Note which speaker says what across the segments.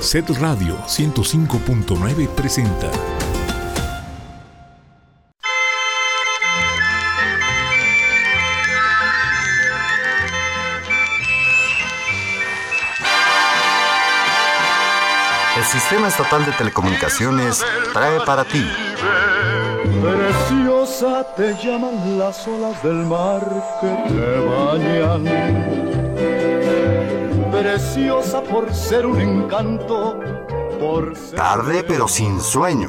Speaker 1: Set Radio 105.9 presenta.
Speaker 2: El Sistema Estatal de Telecomunicaciones trae para ti.
Speaker 3: Preciosa te llaman las olas del mar que te bañan. Preciosa por ser un encanto, por ser
Speaker 2: Tarde pero sin sueño.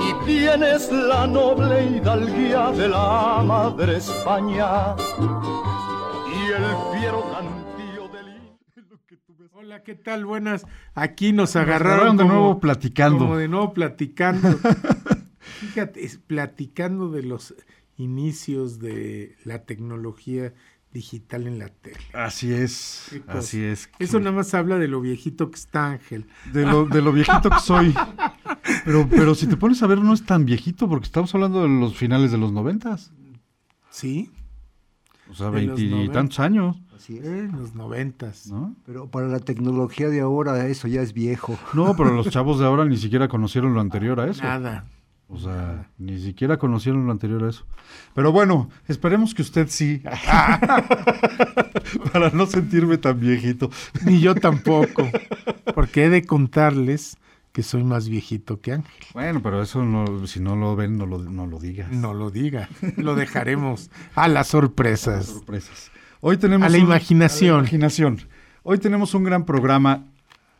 Speaker 3: Y tienes la noble hidalguía de la madre España y el fiero cantillo del
Speaker 4: Hola, ¿qué tal? Buenas. Aquí nos
Speaker 5: agarraron
Speaker 4: agarraron
Speaker 5: de
Speaker 4: como-
Speaker 5: nuevo platicando.
Speaker 4: Como de nuevo platicando. Fíjate, es platicando de los inicios de la tecnología digital en la tele.
Speaker 5: Así es, así es.
Speaker 4: Eso nada más habla de lo viejito que está Ángel.
Speaker 5: De lo, de lo viejito que soy. Pero, pero si te pones a ver, no es tan viejito porque estamos hablando de los finales de los noventas.
Speaker 4: ¿Sí?
Speaker 5: O sea, veintitantos años,
Speaker 6: Así es.
Speaker 4: En los noventas.
Speaker 5: ¿no?
Speaker 6: Pero para la tecnología de ahora eso ya es viejo.
Speaker 5: No, pero los chavos de ahora ni siquiera conocieron lo anterior a eso.
Speaker 4: Nada.
Speaker 5: O sea, ni siquiera conocieron lo anterior a eso. Pero bueno, esperemos que usted sí. Para no sentirme tan viejito.
Speaker 4: Ni yo tampoco. Porque he de contarles que soy más viejito que Ángel.
Speaker 5: Bueno, pero eso no, si no lo ven, no lo, no lo digas.
Speaker 4: No lo diga. Lo dejaremos a las sorpresas.
Speaker 5: sorpresas. Hoy tenemos
Speaker 4: A la
Speaker 5: un-
Speaker 4: imaginación.
Speaker 5: a la imaginación. Hoy tenemos un gran programa.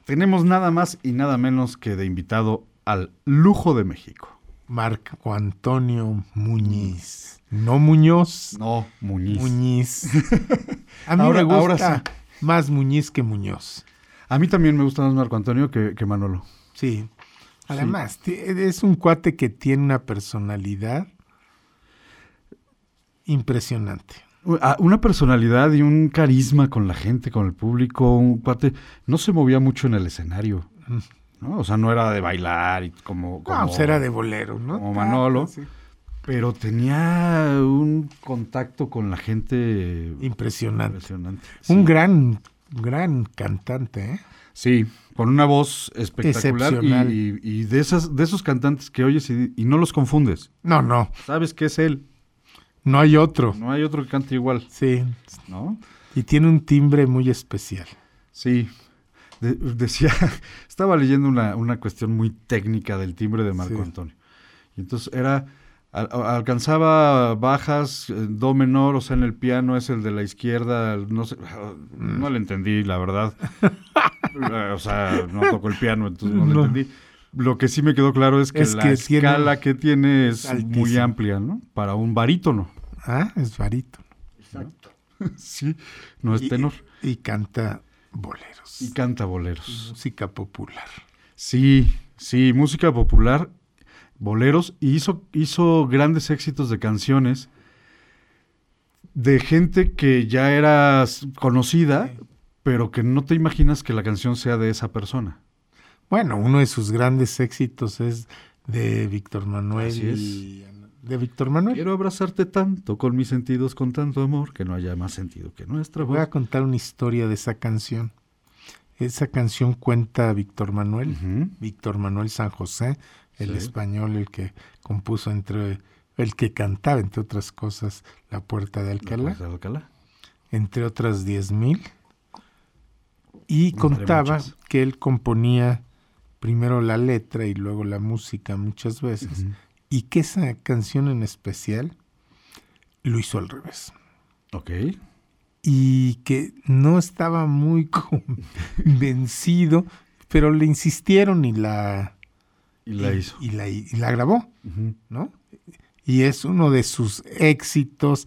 Speaker 5: Tenemos nada más y nada menos que de invitado al lujo de México.
Speaker 4: Marco Antonio Muñiz. No Muñoz,
Speaker 5: No, Muñiz.
Speaker 4: Muñiz. A mí
Speaker 5: Ahora-
Speaker 4: me gusta
Speaker 5: ahora
Speaker 4: más Muñiz que Muñoz.
Speaker 5: A mí también me gusta más Marco Antonio que, que Manolo.
Speaker 4: Sí. Además, es un cuate que tiene una personalidad impresionante.
Speaker 5: Ah, Una personalidad y un carisma con la gente, con el público, un cuate. No se movía mucho en el escenario. ¿No? O sea, no era de bailar y como. como
Speaker 4: No, pues era de bolero, ¿no?
Speaker 5: como Manolo.
Speaker 4: Sí.
Speaker 5: Pero tenía un contacto con la gente
Speaker 4: Impresionante.
Speaker 5: impresionante.
Speaker 4: Un gran, gran cantante, ¿eh?
Speaker 5: Sí, con una voz espectacular
Speaker 4: Excepcional.
Speaker 5: y, y- y de esas, de esos cantantes que oyes y, y no los confundes.
Speaker 4: No, no,
Speaker 5: Sabes que es él.
Speaker 4: no hay otro.
Speaker 5: No hay otro que cante igual,
Speaker 4: Sí.
Speaker 5: ¿no?
Speaker 4: Y tiene un timbre muy especial.
Speaker 5: Sí. De- decía, estaba leyendo una, una cuestión muy técnica del timbre de Marco
Speaker 4: Sí.
Speaker 5: Antonio. Y entonces era, al- alcanzaba bajas, eh, do menor, o sea, en el piano es el de la izquierda, no sé, no le entendí, la verdad. O sea, no toco el piano, entonces no,
Speaker 4: No.
Speaker 5: le entendí. Lo que sí me quedó claro es que
Speaker 4: Es
Speaker 5: la
Speaker 4: que tiene-
Speaker 5: escala que tiene es muy amplia, ¿no? Para un barítono.
Speaker 4: Ah, es varito.
Speaker 6: Exacto.
Speaker 5: Sí, no es
Speaker 4: Y-
Speaker 5: tenor.
Speaker 4: Y canta boleros.
Speaker 5: Y canta boleros.
Speaker 4: música popular.
Speaker 5: Sí, sí, música popular, boleros, y hizo, hizo grandes éxitos de canciones de gente que ya era conocida, pero que no te imaginas que la canción sea de esa persona.
Speaker 4: Bueno, uno de sus grandes éxitos es de Víctor Manuel.
Speaker 5: Así es.
Speaker 4: De Víctor Manuel.
Speaker 5: Quiero abrazarte tanto con mis sentidos, con tanto amor, que no haya más sentido que nuestra
Speaker 4: Voy a contar una historia de esa canción. Esa canción cuenta Víctor Manuel. Víctor Manuel San José, el
Speaker 5: Sí.
Speaker 4: español, el que compuso entre, el que cantaba, entre otras cosas, La Puerta de Alcalá,
Speaker 5: Puerta de Alcalá.
Speaker 4: entre otras diez mil. Y contaba que él componía primero la letra y luego la música muchas veces. Y que esa canción en especial lo hizo al revés.
Speaker 5: Ok.
Speaker 4: y que no estaba muy convencido, pero le insistieron y la,
Speaker 5: Y la
Speaker 4: y-
Speaker 5: hizo.
Speaker 4: y la, y la grabó. ¿no? Y es uno de sus éxitos,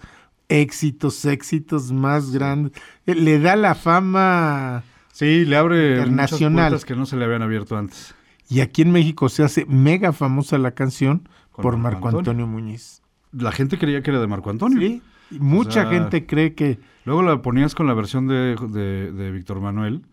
Speaker 4: éxitos, éxitos más grandes. Eh, Le da la fama
Speaker 5: Sí, le abre muchas
Speaker 4: Internacional.
Speaker 5: puertas que no se le habían abierto antes.
Speaker 4: y aquí en México se hace mega famosa la canción Por
Speaker 5: Marco Antonio.
Speaker 4: Antonio Muñiz.
Speaker 5: La gente creía que era de Marco Antonio.
Speaker 4: Sí, mucha
Speaker 5: sea,
Speaker 4: gente cree que
Speaker 5: Luego la ponías con la versión de, de- de Víctor Manuel.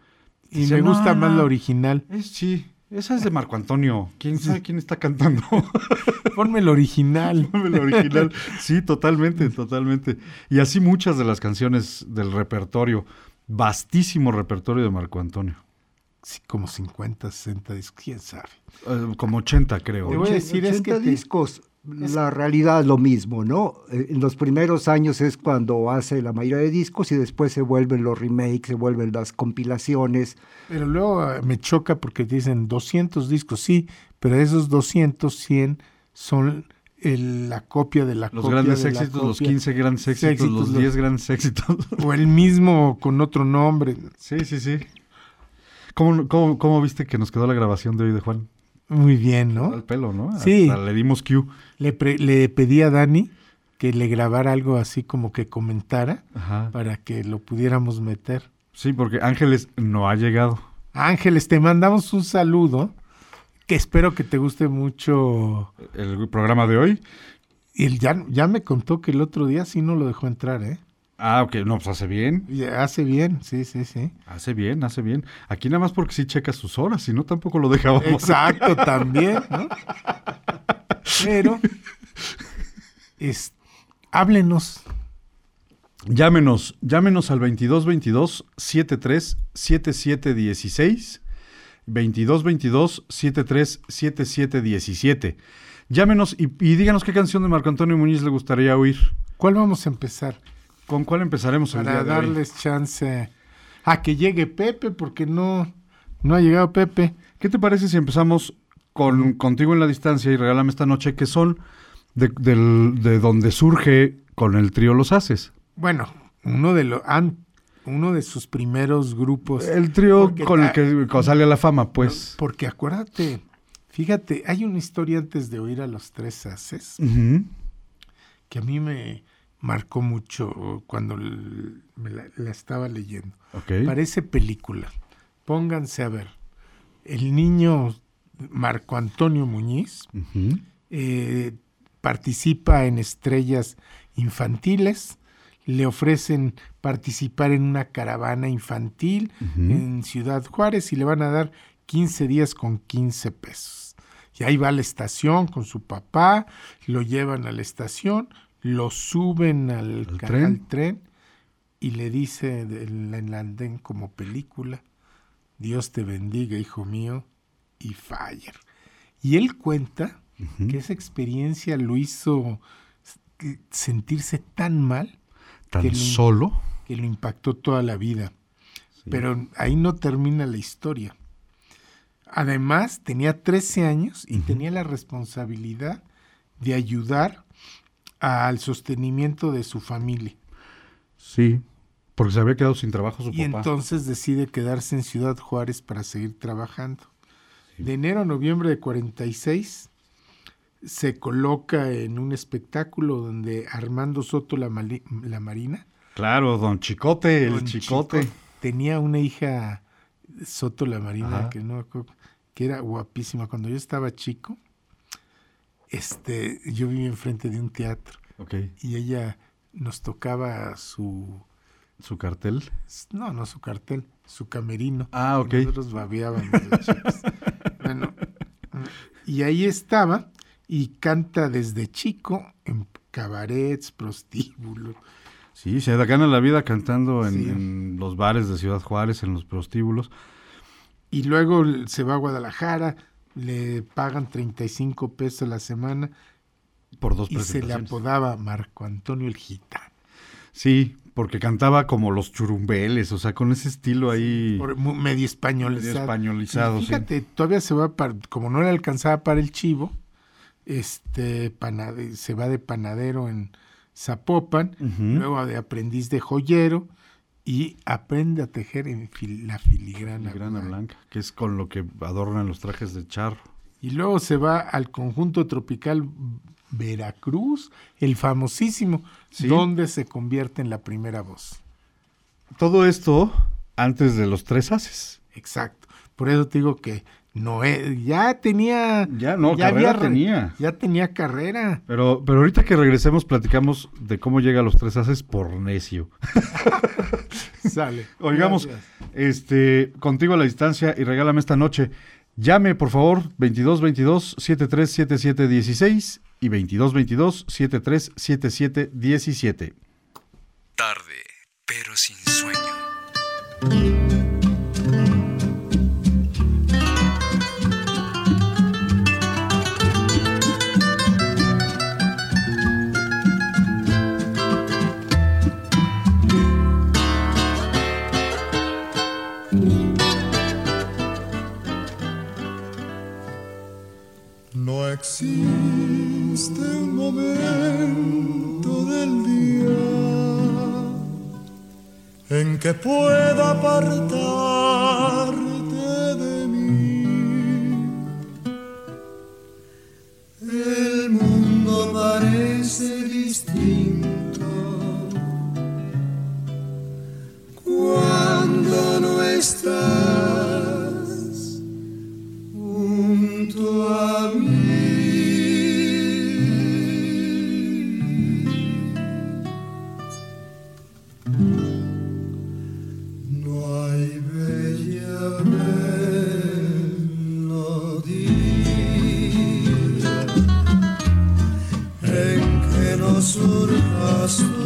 Speaker 4: y me
Speaker 5: "No,
Speaker 4: gusta más la original.
Speaker 5: Es, sí, esa es de Marco Antonio. ¿Quién sabe quién está cantando?
Speaker 4: Ponme el original.
Speaker 5: la original. Sí, totalmente, totalmente. Y así muchas de las canciones del repertorio, vastísimo repertorio de Marco Antonio.
Speaker 4: Sí, como 50, 60 discos, quién sabe.
Speaker 5: Eh, como 80, creo.
Speaker 4: Te voy a decir, es que
Speaker 6: 80
Speaker 4: te-
Speaker 6: discos, la realidad es lo mismo, ¿no? Eh, En los primeros años es cuando hace la mayoría de discos y después se vuelven los remakes, se vuelven las compilaciones.
Speaker 4: Pero luego ah, me choca porque dicen 200 discos, sí, pero de esos 200, 100 son el- la copia de la
Speaker 5: Los
Speaker 4: copia
Speaker 5: grandes
Speaker 4: de la
Speaker 5: éxitos, los
Speaker 4: copia.
Speaker 5: 15 grandes éxitos,
Speaker 4: éxitos,
Speaker 5: los
Speaker 4: los-
Speaker 5: 10 grandes éxitos.
Speaker 4: O el mismo con otro nombre.
Speaker 5: sí, sí, sí. ¿Cómo, cómo, cómo viste que nos quedó la grabación de hoy de Juan?
Speaker 4: Muy bien, ¿no?
Speaker 5: Al pelo, ¿no?
Speaker 4: Sí.
Speaker 5: Hasta le dimos cue.
Speaker 4: Le, pre- le pedí a Dani que le grabara algo así como que comentara
Speaker 5: Ajá.
Speaker 4: para que lo pudiéramos meter.
Speaker 5: Sí, porque Ángeles no ha llegado.
Speaker 4: Ángeles, te mandamos un saludo que espero que te guste mucho.
Speaker 5: El programa de hoy.
Speaker 4: Y él ya, ya me contó que el otro día sí no lo dejó entrar, ¿eh?
Speaker 5: Ah, ok, no, pues hace bien.
Speaker 4: Hace bien, sí, sí, sí.
Speaker 5: Hace bien, hace bien. Aquí nada más porque sí checa sus horas, si no tampoco lo dejábamos.
Speaker 4: Exacto, también, ¿no? Pero, es, háblenos.
Speaker 5: Llámenos, llámenos al 2222 73 77 16 2222 73 77 17. Llámenos y, y díganos qué canción de Marco Antonio Muñiz le gustaría oír.
Speaker 4: ¿Cuál vamos a empezar?
Speaker 5: ¿Con cuál empezaremos el
Speaker 4: Para
Speaker 5: día de hoy?
Speaker 4: darles chance a que llegue Pepe, porque no, no ha llegado Pepe.
Speaker 5: ¿Qué te parece si empezamos con Contigo en la Distancia y Regálame esta noche, que son de, del- de donde surge con el trío Los Haces?
Speaker 4: Bueno, uno de los uno de sus primeros grupos.
Speaker 5: El trío con el que sale a la fama, pues.
Speaker 4: Porque acuérdate, fíjate, hay una historia antes de oír a los tres haces que a mí me marcó mucho cuando me la, la estaba leyendo. Parece película. Pónganse a ver. El niño Marco Antonio Muñiz eh, participa en estrellas infantiles, le ofrecen participar en una caravana infantil en Ciudad Juárez y le van a dar 15 días con 15 pesos. Y ahí va a la estación con su papá, lo llevan a la estación, lo suben al,
Speaker 5: ¿Al
Speaker 4: ca-
Speaker 5: tren?
Speaker 4: al tren y le dice en el andén como película, Dios te bendiga, hijo mío, y fire. Y él cuenta que esa experiencia lo hizo sentirse tan mal
Speaker 5: Tan
Speaker 4: que lo-
Speaker 5: solo.
Speaker 4: que lo impactó toda la vida. Pero ahí no termina la historia. Además, tenía 13 años y tenía la responsabilidad de ayudar al sostenimiento de su familia.
Speaker 5: Sí. Porque se había quedado sin trabajo su
Speaker 4: Y
Speaker 5: papá.
Speaker 4: entonces decide quedarse en Ciudad Juárez para seguir trabajando. De enero a noviembre de 46 se coloca en un espectáculo donde Armando Soto la, Mali- la Marina,
Speaker 5: Claro, don Chicote, el Chicote.
Speaker 4: Chico, tenía una hija Soto la Marina
Speaker 5: Ajá.
Speaker 4: que no me acuerdo, que era guapísima. Cuando yo estaba chico, este, yo vivía enfrente de un teatro
Speaker 5: Ok.
Speaker 4: y ella nos tocaba su
Speaker 5: Su cartel.
Speaker 4: No, no su cartel, su camerino.
Speaker 5: Ah, ok.
Speaker 4: Y Nosotros babeábamos bueno, y ahí estaba y canta desde chico en cabarets, prostíbulos.
Speaker 5: Sí, se gana la vida cantando en,
Speaker 4: Sí.
Speaker 5: en los bares de Ciudad Juárez, en los prostíbulos.
Speaker 4: Y luego se va a Guadalajara, le pagan 35 pesos a la semana
Speaker 5: Por dos
Speaker 4: y se le apodaba Marco Antonio el Gitano.
Speaker 5: Sí, porque cantaba como los churumbeles, o sea, con ese estilo ahí
Speaker 4: Por- medio españolizado.
Speaker 5: medio españolizado.
Speaker 4: Y
Speaker 5: sí.
Speaker 4: fíjate, todavía se va para, como no le alcanzaba para el chivo, este panade- se va de panadero en Zapopan, luego de aprendiz de joyero y aprende a tejer en fil- la filigrana.
Speaker 5: Grana
Speaker 4: blanca.
Speaker 5: blanca, que es con lo que adornan los trajes de charro.
Speaker 4: Y luego se va al conjunto tropical Veracruz, el famosísimo,
Speaker 5: Sí.
Speaker 4: donde se convierte en la primera voz.
Speaker 5: Todo esto antes de los tres haces.
Speaker 4: Exacto. Por eso te digo que Noé ya tenía.
Speaker 5: Ya, no, carrera
Speaker 4: re-
Speaker 5: tenía.
Speaker 4: Ya tenía carrera.
Speaker 5: Pero, pero ahorita que regresemos platicamos de cómo llega a los tres haces por necio.
Speaker 4: Sale.
Speaker 5: Oigamos,
Speaker 4: Gracias.
Speaker 5: este, contigo a la distancia y regálame esta noche. Llame, por favor, 2222 7377 16 y 2222 7377 17.
Speaker 7: Tarde, pero sin sueño. existe un momento del día en que pueda apartarte de mí. El mundo parece distinto cuando no estás. azul.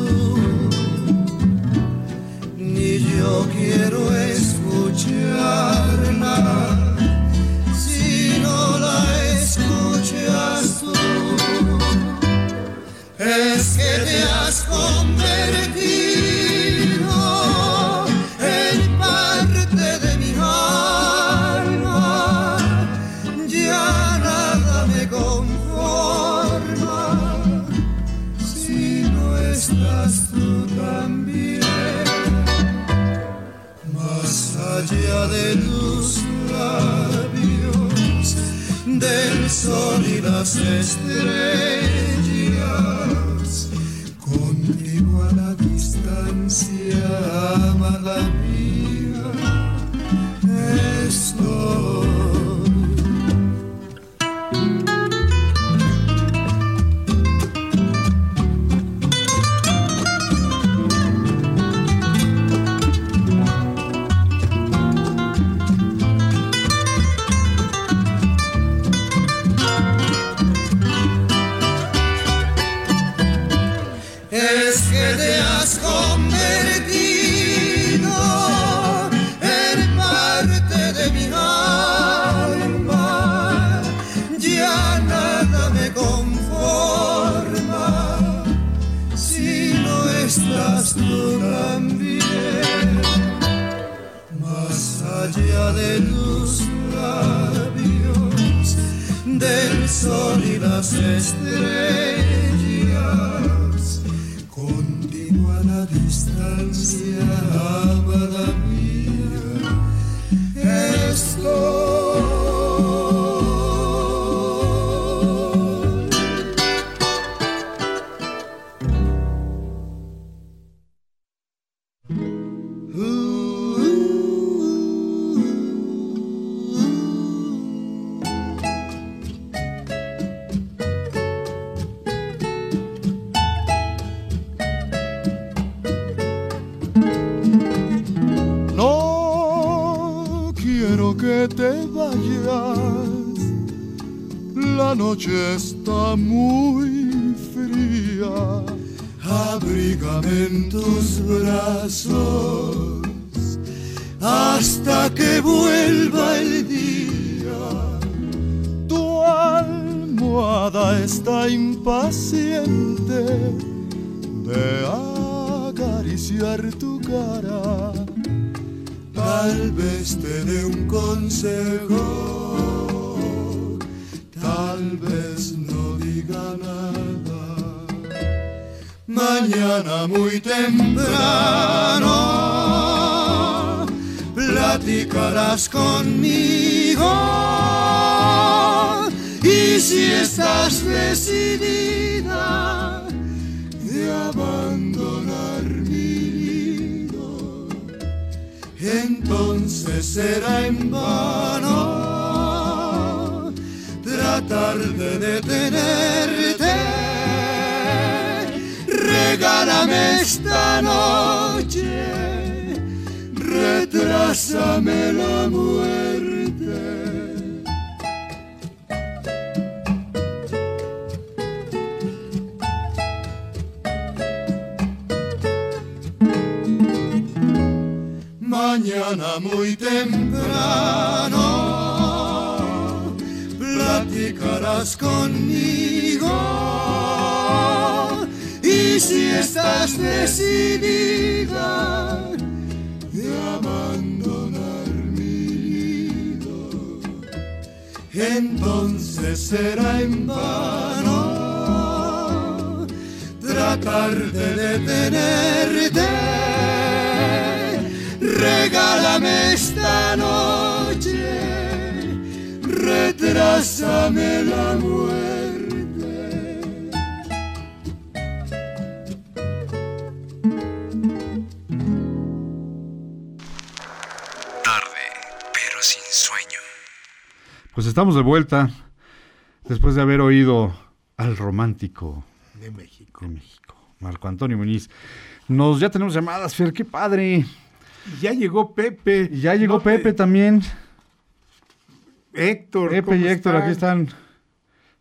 Speaker 7: platicarás conmigo. Y si estás decidida de abandonar mi nido, entonces será en vano tratar de detenerte. Regálame esta noche retrásame la muerte.
Speaker 8: Tarde, pero sin sueño.
Speaker 5: Pues estamos de vuelta después de haber oído al romántico
Speaker 4: De México.
Speaker 5: de México, Marco Antonio Muñiz. Nos ya tenemos llamadas, Fer, qué padre.
Speaker 4: Ya llegó Pepe.
Speaker 5: Ya llegó
Speaker 4: No te-
Speaker 5: Pepe también.
Speaker 4: Héctor.
Speaker 5: Pepe
Speaker 4: ¿cómo
Speaker 5: y Héctor, aquí están.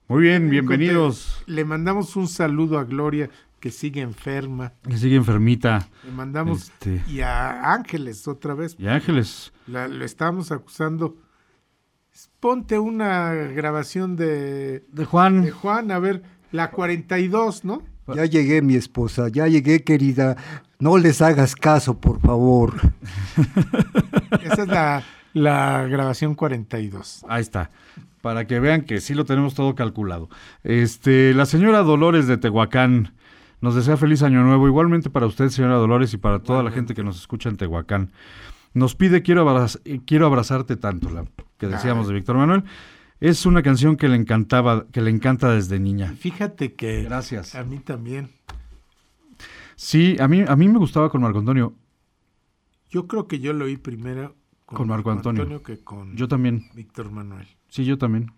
Speaker 5: Muy bien, bienvenidos.
Speaker 4: Le mandamos un saludo a Gloria, que sigue enferma.
Speaker 5: Que sigue enfermita.
Speaker 4: Le mandamos.
Speaker 5: Este.
Speaker 4: Y a Ángeles otra vez.
Speaker 5: Y Ángeles.
Speaker 4: La, lo estábamos acusando. Ponte una grabación de,
Speaker 5: De Juan.
Speaker 4: de Juan, a ver, la 42, ¿no?
Speaker 6: Ya llegué, mi esposa, ya llegué, querida. No les hagas caso, por favor.
Speaker 4: Esa es la, la grabación 42.
Speaker 5: Ahí está. Para que vean que sí lo tenemos todo calculado. Este, la señora Dolores de Tehuacán nos desea feliz año nuevo. Igualmente para usted, señora Dolores, y para toda la gente que nos escucha en Tehuacán. Nos pide Quiero, abraz- quiero abrazarte tanto, la que decíamos de Víctor Manuel. Es una canción que le encantaba, que le encanta desde niña.
Speaker 4: Fíjate que
Speaker 5: Gracias.
Speaker 4: a mí también.
Speaker 5: Sí, a mí, a mí me gustaba con Marco Antonio.
Speaker 4: Yo creo que yo lo oí primero
Speaker 5: Con Marco Antonio.
Speaker 4: que con
Speaker 5: Yo también.
Speaker 4: Víctor Manuel.
Speaker 5: Sí, yo también.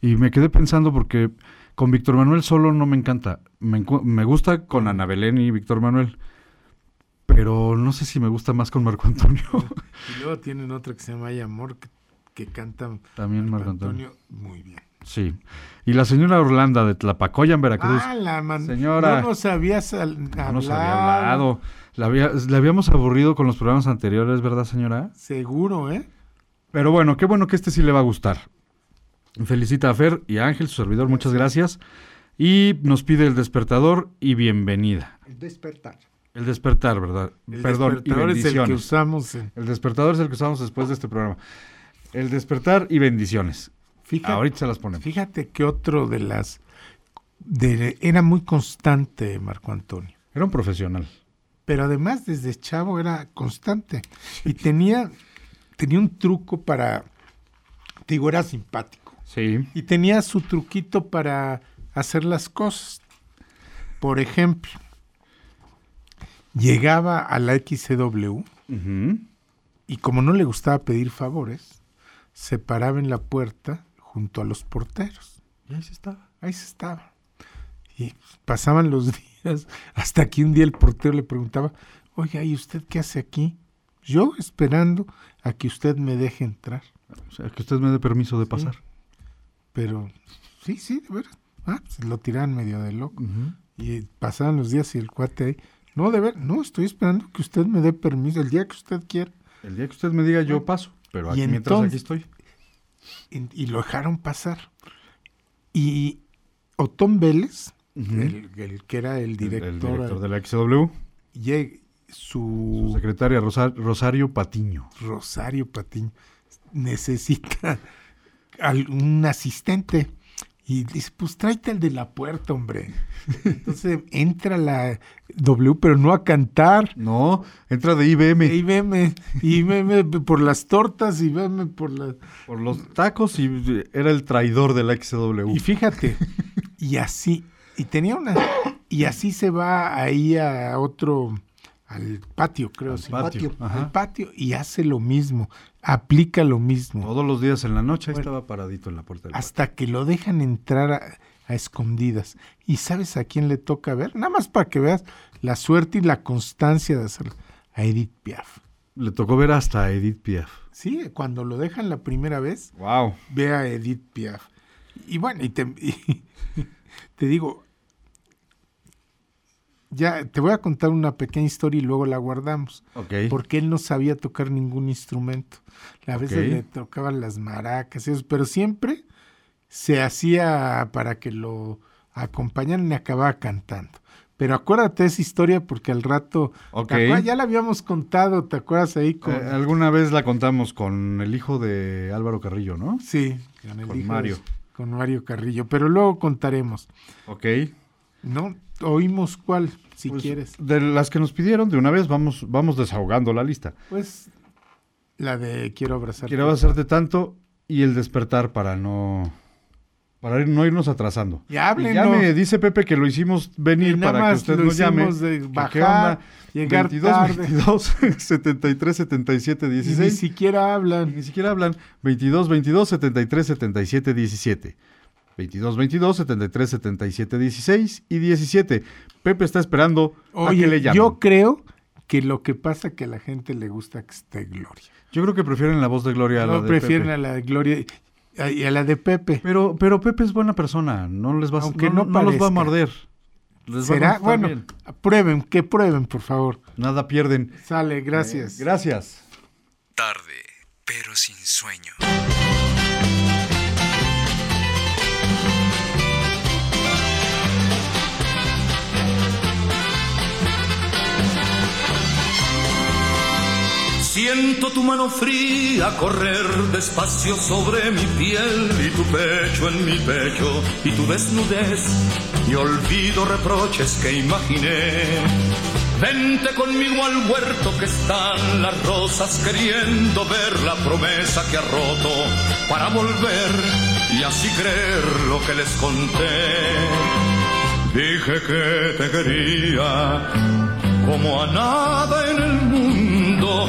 Speaker 5: Y me quedé pensando porque con Víctor Manuel solo no me encanta. Me, me gusta con Ana Belén y Víctor Manuel. Pero no sé si me gusta más con Marco Antonio.
Speaker 4: Y luego tienen otra que se llama Hay Amor, que, que canta
Speaker 5: También
Speaker 4: Marco
Speaker 5: Marco Antonio.
Speaker 4: Antonio muy bien.
Speaker 5: Sí. Y la señora Orlanda de Tlapacoya en Veracruz.
Speaker 4: Ah, la man-
Speaker 5: Señora.
Speaker 4: No nos habías al-
Speaker 5: no nos había
Speaker 4: hablado.
Speaker 5: La, había- la habíamos aburrido con los programas anteriores, ¿verdad, señora?
Speaker 4: Seguro, ¿eh?
Speaker 5: Pero bueno, qué bueno que este sí le va a gustar. Felicita a Fer y a Ángel, su servidor, muchas gracias. Y nos pide el despertador y bienvenida.
Speaker 6: El despertar.
Speaker 5: El despertar, ¿verdad?
Speaker 4: El
Speaker 5: Perdón,
Speaker 4: despertador
Speaker 5: y
Speaker 4: es el que
Speaker 5: bendiciones.
Speaker 4: usamos. en-
Speaker 5: El despertador es el que usamos después de este programa. El despertar y bendiciones.
Speaker 4: Fíjate,
Speaker 5: Ahorita se las ponemos.
Speaker 4: fíjate que otro de las... de- era muy constante Marco Antonio.
Speaker 5: Era un profesional.
Speaker 4: Pero además desde chavo era constante. Y tenía, tenía un truco para... te Digo, era simpático.
Speaker 5: Sí.
Speaker 4: Y tenía su truquito para hacer las cosas. Por ejemplo, llegaba a la XCW y como no le gustaba pedir favores, se paraba en la puerta junto a los porteros.
Speaker 5: Y ahí sí estaba.
Speaker 4: Ahí se estaba. Y pasaban los días hasta que un día el portero le preguntaba, oiga, ¿y usted qué hace aquí? Yo esperando a que usted me deje entrar.
Speaker 5: O sea, que usted me dé permiso de pasar.
Speaker 4: Pero sí, sí, de veras. Ah, pues lo tiraban medio de loco. Y pasaban los días y el cuate ahí, no, de ver, no, estoy esperando que usted me dé permiso el día que usted quiera.
Speaker 5: El día que usted me diga, yo paso. Pero
Speaker 4: Y
Speaker 5: aquí, mientras aquí estoy.
Speaker 4: Y, y lo dejaron pasar. Y Otón Vélez, El, el que era el director,
Speaker 5: el director de la XW.
Speaker 4: lleg-
Speaker 5: Su
Speaker 4: su
Speaker 5: secretaria Rosa- Rosario Patiño.
Speaker 4: Rosario Patiño necesita al- un asistente. Y dice, pues tráete el de la puerta, hombre. Entonces entra la W, pero no a cantar.
Speaker 5: No, entra de IBM.
Speaker 4: Y veme, y veme por las tortas y veme por las...
Speaker 5: Por los tacos y era el traidor de la XW.
Speaker 4: Y fíjate, y así, y tenía una... Y así se va ahí a otro, al patio, creo.
Speaker 5: Al
Speaker 4: sí.
Speaker 5: patio.
Speaker 4: Al patio y hace lo mismo, aplica lo mismo.
Speaker 5: Todos los días en la noche
Speaker 4: Bueno,
Speaker 5: estaba paradito en la puerta del
Speaker 4: hasta que lo dejan entrar a, a escondidas. ¿Y sabes a quién le toca ver? Nada más para que veas la suerte y la constancia de hacerlo. A Edith Piaf.
Speaker 5: Le tocó ver hasta a Edith Piaf.
Speaker 4: Sí, cuando lo dejan la primera vez,
Speaker 5: Wow.
Speaker 4: ve a Edith Piaf. Y bueno, y te, y te digo, ya te voy a contar una pequeña historia y luego la guardamos.
Speaker 5: Ok.
Speaker 4: Porque él no sabía tocar ningún instrumento. A veces le tocaban las maracas, y eso, pero siempre se hacía para que lo acompañaran y acababa cantando. Pero acuérdate esa historia porque al rato, ya la habíamos contado, ¿te acuerdas ahí con...
Speaker 5: Eh, alguna vez la contamos con el hijo de Álvaro Carrillo, ¿no?
Speaker 4: sí, con, el
Speaker 5: con
Speaker 4: hijo de-
Speaker 5: Mario.
Speaker 4: Con Mario Carrillo, pero luego contaremos.
Speaker 5: Ok.
Speaker 4: ¿No? Oímos cuál, si
Speaker 5: Pues,
Speaker 4: quieres.
Speaker 5: De las que nos pidieron, de una vez vamos, vamos desahogando la lista.
Speaker 4: Pues La de quiero abrazar.
Speaker 5: Quiero abrazarte tanto y el despertar para no para ir- no irnos atrasando. Y
Speaker 4: háblenos.
Speaker 5: ya me dice Pepe que lo hicimos venir
Speaker 4: Y nada
Speaker 5: para que usted nos llame.
Speaker 4: de bajar,
Speaker 5: ¿Qué onda?
Speaker 4: llegar
Speaker 5: 22
Speaker 4: tarde.
Speaker 5: 22 73 77
Speaker 4: Y ni
Speaker 5: 16.
Speaker 4: siquiera hablan.
Speaker 5: Ni siquiera hablan. 22 22 73 77 17. 22 22 73 77 16 y 17. Pepe está esperando a que le
Speaker 4: Oye,
Speaker 5: llamen.
Speaker 4: yo creo que lo que pasa que a la gente le gusta que esté Gloria.
Speaker 5: Yo creo que prefieren la voz de Gloria a la
Speaker 4: No
Speaker 5: de
Speaker 4: prefieren
Speaker 5: Pepe.
Speaker 4: a la de Gloria y a, y a la de Pepe.
Speaker 5: Pero, pero Pepe es buena persona, no les va, a-
Speaker 4: Aunque
Speaker 5: no,
Speaker 4: no
Speaker 5: no los va a morder. Les va a
Speaker 4: ¿Será? Bueno,
Speaker 5: bien.
Speaker 4: prueben, que prueben, por favor.
Speaker 5: Nada pierden.
Speaker 4: Sale, gracias.
Speaker 5: Gracias.
Speaker 8: Tarde, pero sin sueño.
Speaker 3: Siento tu mano fría correr despacio sobre mi piel y tu pecho en mi pecho y tu desnudez y olvido reproches que imaginé. Vente conmigo al huerto que están las rosas queriendo ver la promesa que ha roto para volver y así creer lo que les conté. Dije que te quería como a nada en el mundo,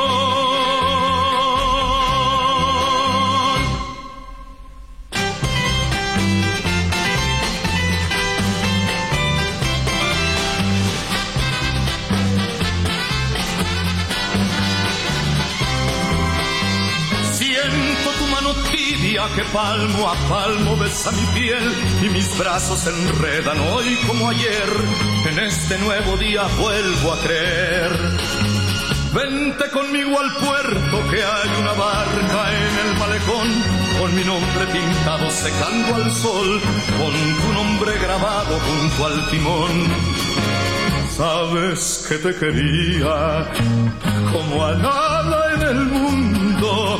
Speaker 3: Que palmo a palmo besa mi piel y mis brazos enredan hoy como ayer. En este nuevo día vuelvo a creer. Vente conmigo al puerto que hay una barca en el malecón con mi nombre pintado secando al sol, con tu nombre grabado junto al timón. Sabes que te quería como a nada en el mundo,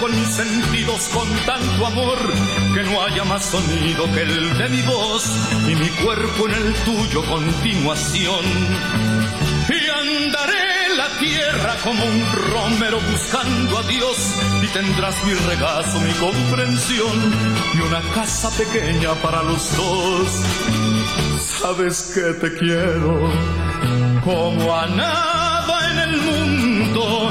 Speaker 3: Con mis sentidos, con tanto amor, que no haya más sonido que el de mi voz y mi cuerpo en el tuyo continuación. Y andaré la tierra como un romero buscando a Dios y tendrás mi regazo, mi comprensión y una casa pequeña para los dos. Sabes que te quiero como a nada en el mundo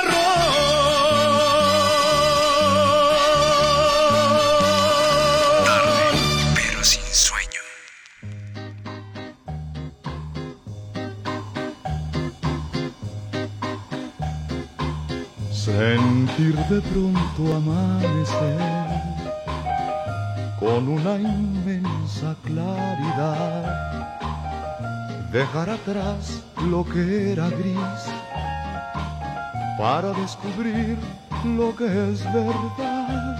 Speaker 3: Sentir de pronto amanecer con una inmensa claridad. Dejar atrás lo que era gris para descubrir lo que es verdad.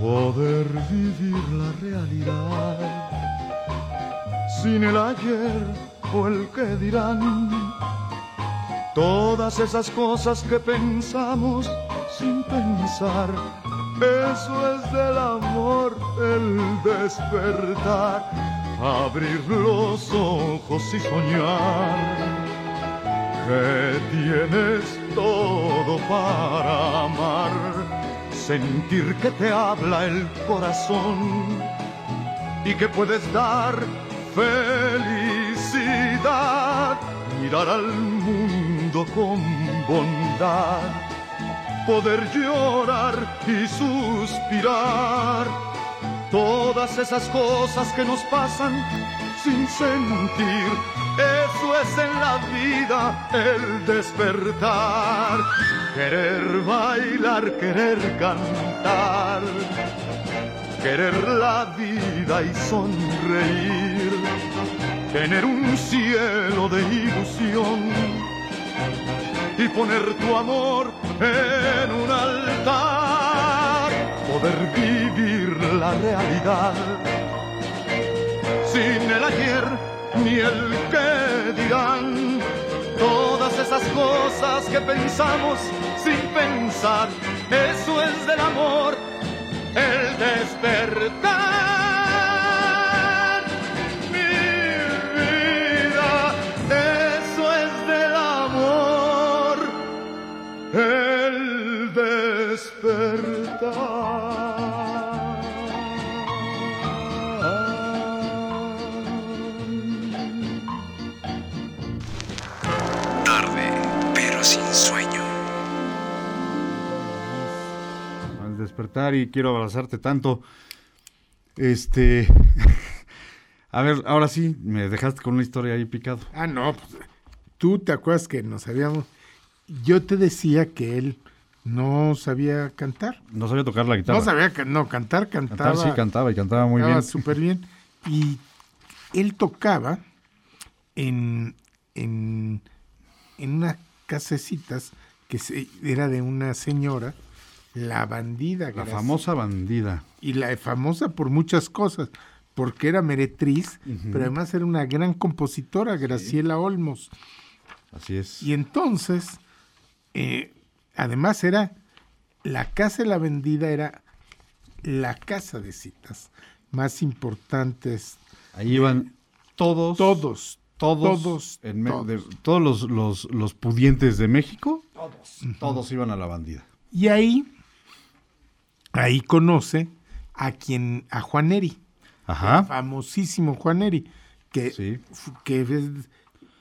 Speaker 3: Poder vivir la realidad sin el ayer o el que dirán Todas esas cosas que pensamos sin pensar, eso es del amor, el despertar, abrir los ojos y soñar. Que tienes todo para amar, sentir que te habla el corazón y que puedes dar felicidad, mirar al mundo con bondad, poder llorar y suspirar, todas esas cosas que nos pasan sin sentir. Eso es en la vida el despertar, querer bailar, querer cantar. Querer la vida y sonreír, tener un cielo de ilusión y poner tu amor en un altar, poder vivir la realidad sin el ayer ni el que dirán. Todas esas cosas que pensamos sin pensar, eso es del amor el despertar. Despertar
Speaker 5: y quiero abrazarte tanto. Este. A ver, ahora sí, me dejaste con una historia ahí picado.
Speaker 4: Ah, no, pues, tú te acuerdas que nos habíamos... Yo te decía que él no sabía cantar.
Speaker 5: No sabía tocar la guitarra.
Speaker 4: No sabía, no, cantar, cantaba.
Speaker 5: Cantar sí cantaba y cantaba muy
Speaker 4: Estaba
Speaker 5: bien.
Speaker 4: súper bien. Y él tocaba en, en, en unas casecitas que se- era de una señora, la bandida.
Speaker 5: La famosa bandida.
Speaker 4: Y la famosa por muchas cosas, porque era meretriz, pero además era una gran compositora, Graciela Olmos.
Speaker 5: Así es.
Speaker 4: Y entonces, eh, además era, la casa de la vendida era la casa de citas más importantes.
Speaker 5: Ahí iban todos.
Speaker 4: Todos,
Speaker 5: Todos.
Speaker 4: todos,
Speaker 5: en me-
Speaker 4: todos.
Speaker 5: de- todos los, los, los pudientes de México. Todos. Todos iban a la bandida.
Speaker 4: Y ahí, ahí conoce a quien, a Juan Neri,
Speaker 5: Ajá.
Speaker 4: famosísimo Juan Neri, que,
Speaker 5: Sí.
Speaker 4: que es-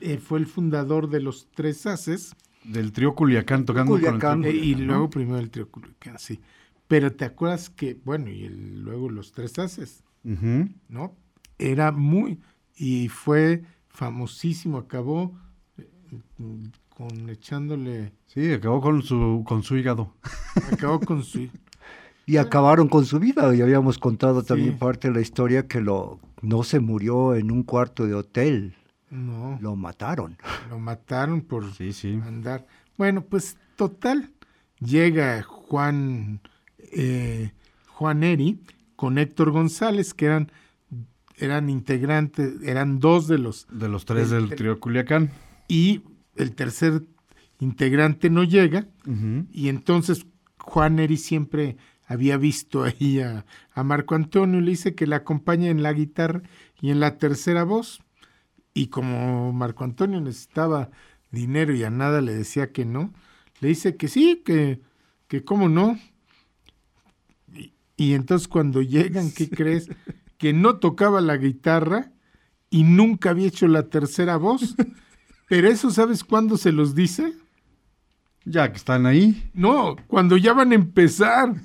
Speaker 4: eh, fue el fundador de los Tres Haces.
Speaker 5: Del trío Culiacán tocando
Speaker 6: Culiacán.
Speaker 5: con
Speaker 4: Eh,
Speaker 5: el trío
Speaker 4: y luego primero el trío Culiacán, sí. Pero te acuerdas que, bueno, y el- luego los tres haces. ¿no? Era muy, y fue famosísimo, acabó eh, con echándole,
Speaker 5: Sí, acabó con su, con su hígado.
Speaker 4: acabó con su,
Speaker 6: Y acabaron con su vida. Ya habíamos contado también
Speaker 4: Sí.
Speaker 6: parte de la historia que lo, no se murió en un cuarto de hotel.
Speaker 4: no,
Speaker 6: Lo mataron.
Speaker 4: lo mataron por
Speaker 5: Sí, sí.
Speaker 4: andar. Bueno, pues total, llega Juan, eh, Juan Eri con Héctor González, que eran, eran integrantes, eran dos de los
Speaker 5: De los tres
Speaker 4: Del-
Speaker 5: del trío Culiacán.
Speaker 4: y el tercer integrante no llega y entonces Juan Eri siempre había visto ahí a, a Marco Antonio y le dice que le acompaña en la guitarra y en la tercera voz y como Marco Antonio necesitaba dinero y a nada le decía que no, le dice que sí, que, que cómo no. Y, y entonces cuando llegan, ¿qué crees? Que no tocaba la guitarra y nunca había hecho la tercera voz. Pero eso, ¿sabes cuándo se los dice?
Speaker 5: Ya que están ahí.
Speaker 4: No, cuando ya van a empezar.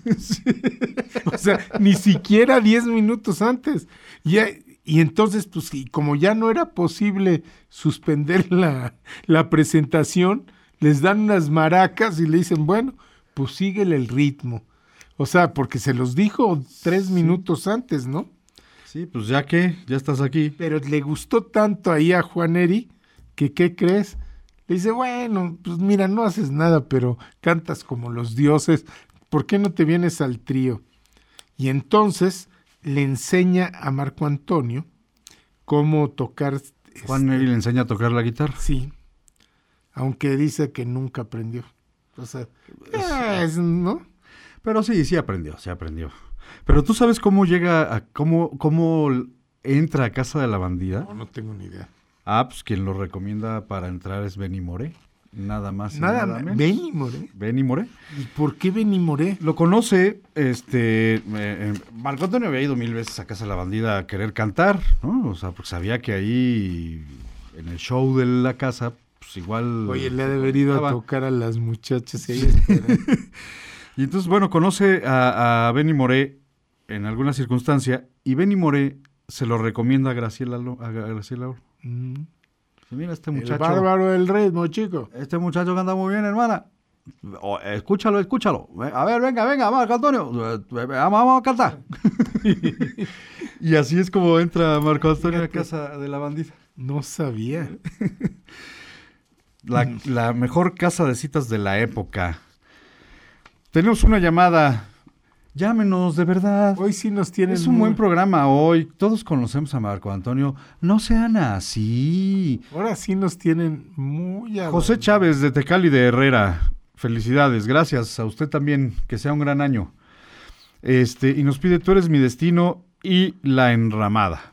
Speaker 4: O sea, ni siquiera 10 minutos antes. Ya, y entonces, pues, y como ya no era posible suspender la, la presentación, les dan unas maracas y le dicen, bueno, pues síguele el ritmo. O sea, porque se los dijo tres minutos antes, ¿no?
Speaker 5: Sí, pues ya que, ya estás aquí.
Speaker 4: Pero le gustó tanto ahí a Juan Eri que, ¿qué crees? Le dice, bueno, pues mira, no haces nada, pero cantas como los dioses, ¿por qué no te vienes al trío? Y entonces le enseña a Marco Antonio cómo tocar.
Speaker 5: Juan
Speaker 4: este,
Speaker 5: Neri le enseña a tocar la guitarra.
Speaker 4: Sí. aunque dice que nunca aprendió. O sea, es, ¿no?
Speaker 5: Pero sí, sí aprendió, sí aprendió. Pero tú sabes cómo llega a cómo cómo entra a casa de la bandida.
Speaker 4: No, no tengo ni idea.
Speaker 5: Ah, pues quien lo recomienda para entrar es Benny Moré. Nada más.
Speaker 4: Nada,
Speaker 5: nada menos.
Speaker 4: Benny Moré.
Speaker 5: Benny Moré.
Speaker 4: ¿Y por qué Benny Moré?
Speaker 5: Lo conoce, este, eh, eh, Marco Antonio había ido mil veces a casa de la bandida a querer cantar, ¿no? O sea, porque sabía que ahí en el show de la casa, pues igual.
Speaker 4: Oye, le ha de haber ido a tocar a las muchachas y.
Speaker 5: Y entonces, bueno, conoce a, a Benny Moré en alguna circunstancia y Benny Moré se lo recomienda a Graciela, a Graciela. Oro.
Speaker 4: Mm.
Speaker 5: Mira, este
Speaker 4: El
Speaker 5: muchacho.
Speaker 4: bárbaro del ritmo, chico.
Speaker 5: Este muchacho canta muy bien, hermana. O, escúchalo, escúchalo. A ver, venga, venga, Marco Antonio. Eh, Vamos, vamos a cantar. y así es como entra Marco Antonio a casa de la bandita.
Speaker 4: No sabía.
Speaker 5: La, la mejor casa de citas de la época. Tenemos una llamada. Llámenos, de verdad.
Speaker 4: Hoy sí nos tienen.
Speaker 5: Es un
Speaker 4: muy-
Speaker 5: buen programa hoy. Todos conocemos a Marco Antonio. No sean así.
Speaker 4: Ahora sí nos tienen muy. a-
Speaker 5: José Chávez de Tecali de Herrera. Felicidades, gracias a usted también, que sea un gran año. Este, y nos pide Tú eres mi destino y La enramada.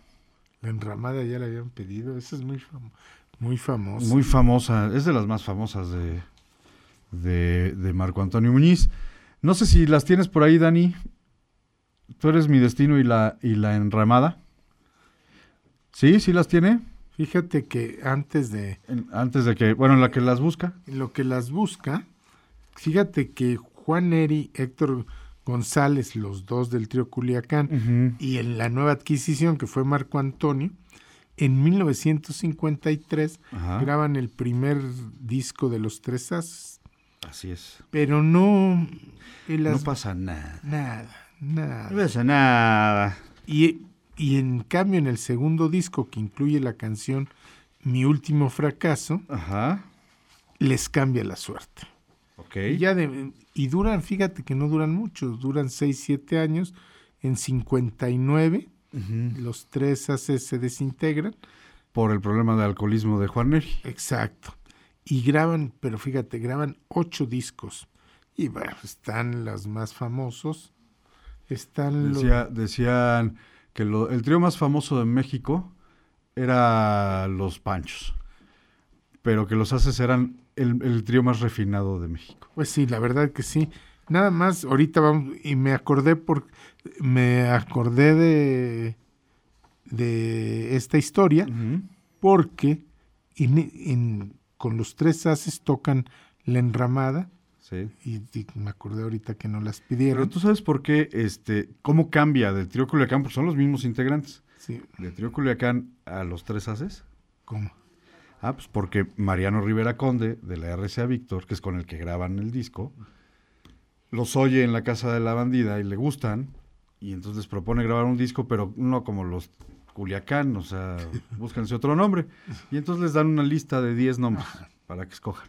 Speaker 4: La enramada ya la habían pedido. Esa es muy, fam- muy famosa.
Speaker 5: Muy famosa, es de las más famosas de, de, de Marco Antonio Muñiz. No sé si las tienes por ahí, Dani. Tú eres mi destino y la, y la enramada. ¿Sí? ¿Sí las tiene?
Speaker 4: Fíjate que antes de
Speaker 5: En- antes de que, bueno, en la que las busca.
Speaker 4: en lo que las busca, fíjate que Juan Neri, Héctor González, los dos del trío Culiacán, y en la nueva adquisición que fue Marco Antonio, en 1953
Speaker 5: Ajá.
Speaker 4: graban el primer disco de los Tres As,
Speaker 5: Así es.
Speaker 4: pero no...
Speaker 5: No pasa nada.
Speaker 4: Nada, nada.
Speaker 5: No pasa nada.
Speaker 4: Y, y en cambio en el segundo disco que incluye la canción Mi último fracaso,
Speaker 5: Ajá.
Speaker 4: les cambia la suerte.
Speaker 5: Ok.
Speaker 4: Y, ya de- y duran, fíjate que no duran mucho, duran 6, 7 años. En 59
Speaker 5: Ujú.
Speaker 4: los tres haces se desintegran.
Speaker 5: Por el problema de alcoholismo de Juan Neri.
Speaker 4: Exacto. Y graban, pero fíjate, graban ocho discos. Y bueno, están los más famosos. Están los...
Speaker 5: Decían que lo- el trío más famoso de México era Los Panchos, pero que los Haces eran el, el trío más refinado de México.
Speaker 4: Pues sí, la verdad que sí. Nada más, ahorita vamos, y me acordé por, me acordé de, de esta historia, porque con los tres haces tocan la enramada,
Speaker 5: Sí.
Speaker 4: y, y me acordé ahorita que no las
Speaker 5: Pero
Speaker 4: pidieron.
Speaker 5: tú sabes por qué, este, cómo cambia del trío Culiacán, porque son los mismos integrantes.
Speaker 4: Sí,
Speaker 5: De trío Culiacán a los tres Haces.
Speaker 4: ¿cómo?
Speaker 5: Ah, pues porque Mariano Rivera Conde, de la RCA Víctor, que es con el que graban el disco, los oye en la casa de la bandida y le gustan, y entonces les propone grabar un disco, pero no como los Culiacán, o sea, búsquense otro nombre. Y entonces les dan una lista de 10 nombres para que escojan.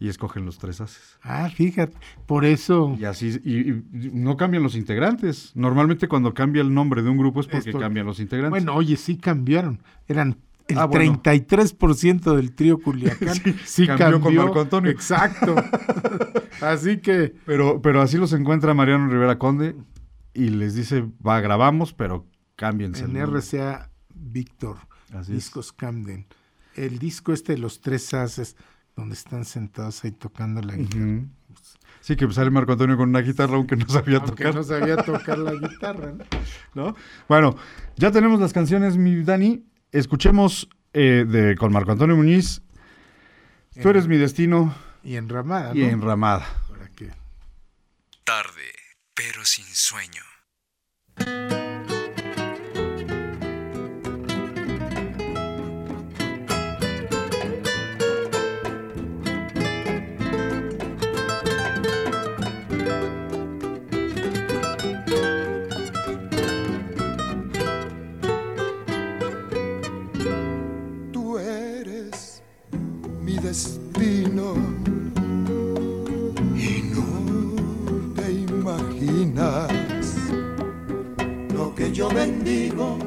Speaker 5: Y escogen los tres haces.
Speaker 4: Ah, fíjate, por eso...
Speaker 5: Y así, y, y no cambian los integrantes. Normalmente cuando cambia el nombre de un grupo es porque
Speaker 4: Esto-
Speaker 5: cambian los integrantes.
Speaker 4: Bueno, oye, sí cambiaron. Eran el
Speaker 5: Ah, bueno.
Speaker 4: 33% del trío Culiacán.
Speaker 5: Sí,
Speaker 4: sí,
Speaker 5: cambió
Speaker 4: cambió,
Speaker 5: con Marco Antonio.
Speaker 4: Exacto. Así que
Speaker 5: Pero, pero así los encuentra Mariano Rivera Conde y les dice, va, grabamos, pero cámbiense.
Speaker 4: en
Speaker 5: el nombre".
Speaker 4: RCA Víctor,
Speaker 5: Así es.
Speaker 4: Discos Camden. El disco este de los tres haces, donde están sentados ahí tocando la guitarra.
Speaker 5: Sí, que sale Marco Antonio con una guitarra, aunque no sabía
Speaker 4: Aunque
Speaker 5: tocar.
Speaker 4: no sabía tocar la guitarra. ¿no?
Speaker 5: ¿no? Bueno, ya tenemos las canciones, mi Dani. Escuchemos eh, de, con Marco Antonio Muñiz. Tú eres mi destino
Speaker 4: Y enramada, ¿no?
Speaker 5: y enramada.
Speaker 4: Para
Speaker 8: Tarde, pero sin sueño.
Speaker 7: Lo que yo bendigo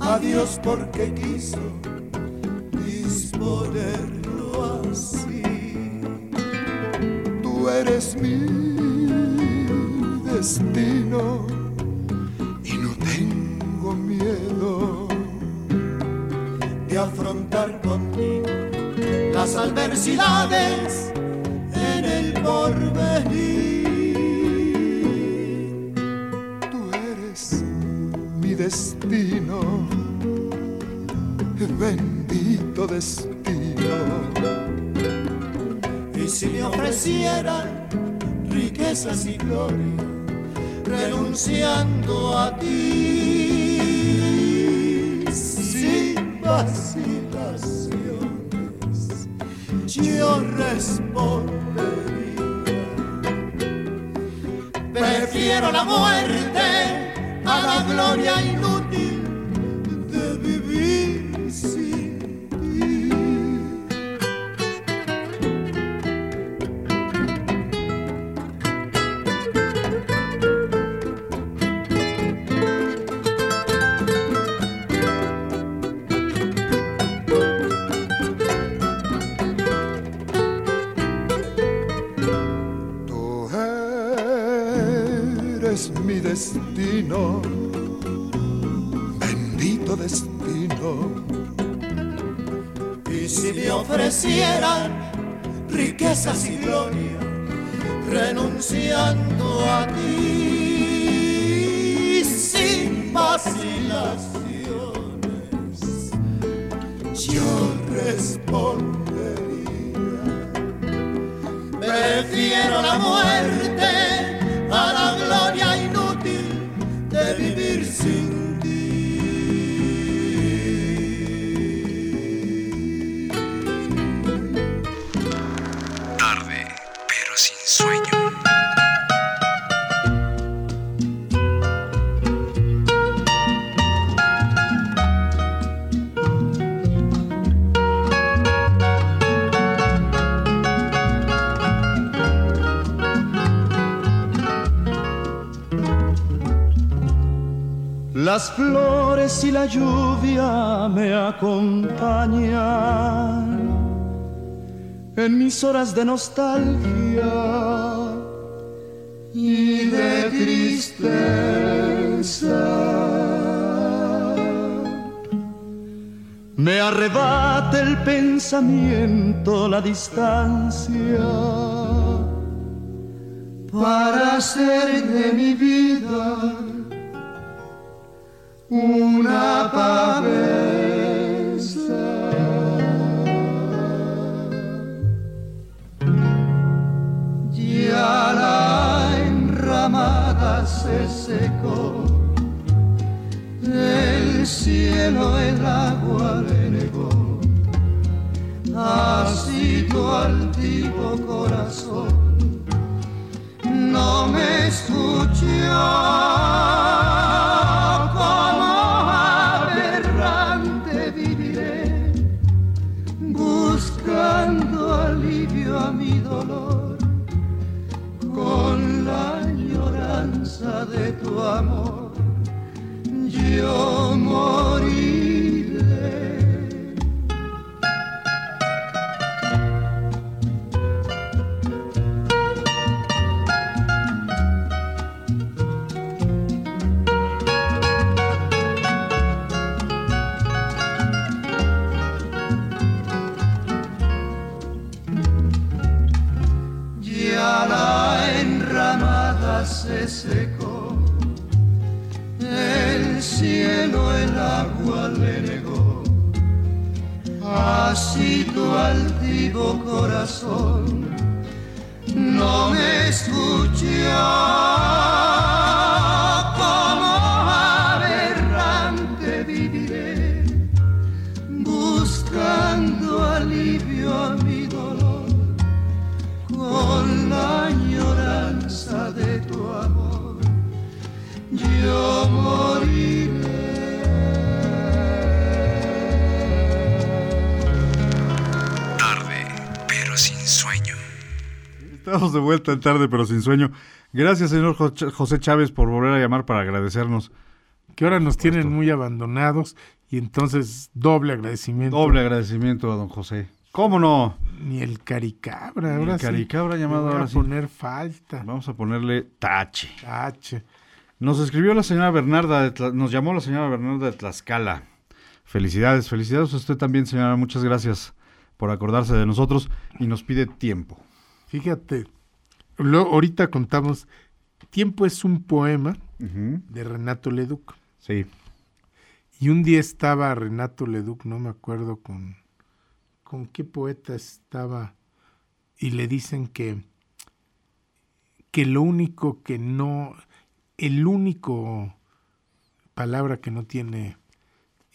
Speaker 7: a Dios porque quiso disponerlo así.
Speaker 3: tú eres mi destino y no tengo miedo de afrontar contigo las adversidades en el porvenir. Destino, bendito destino. Y si me ofrecieran riquezas y gloria, renunciando a ti, sin vacilaciones, yo respondería. Prefiero la muerte a la gloria inútil de
Speaker 7: Las flores y la lluvia me acompañan en mis horas de nostalgia y de tristeza. Me arrebata el pensamiento, la distancia, para hacer de mi vida una pavesa. Ya la enramada se secó, el cielo el agua le negó, así tu altivo corazón no me escuchó de tu amor. Yo moriré así tu altivo corazón no me escuchó como aberrante viviré buscando alivio a mi dolor con la añoranza de tu amor, yo moriré.
Speaker 5: Estamos de vuelta en tarde, pero sin sueño. Gracias, señor Jo- José Chávez, por volver a llamar para agradecernos.
Speaker 4: Que ahora nos tienen muy abandonados y entonces doble agradecimiento.
Speaker 5: Doble agradecimiento a don José. ¿Cómo no?
Speaker 4: Ni el caricabra.
Speaker 5: Ni el
Speaker 4: ahora sí.
Speaker 5: caricabra
Speaker 4: Le
Speaker 5: llamado ahora
Speaker 4: a
Speaker 5: sí.
Speaker 4: poner falta.
Speaker 5: Vamos a ponerle tache.
Speaker 4: H.
Speaker 5: Nos escribió la señora Bernarda, de Tla- nos llamó la señora Bernarda de Tlaxcala. Felicidades, felicidades a usted también, señora. Muchas gracias por acordarse de nosotros y nos pide tiempo.
Speaker 4: Fíjate, lo, ahorita contamos. Tiempo es un poema de Renato Leduc.
Speaker 5: Sí.
Speaker 4: Y un día estaba Renato Leduc, no me acuerdo con, con qué poeta estaba, y le dicen que, que lo único que no, el único palabra que no tiene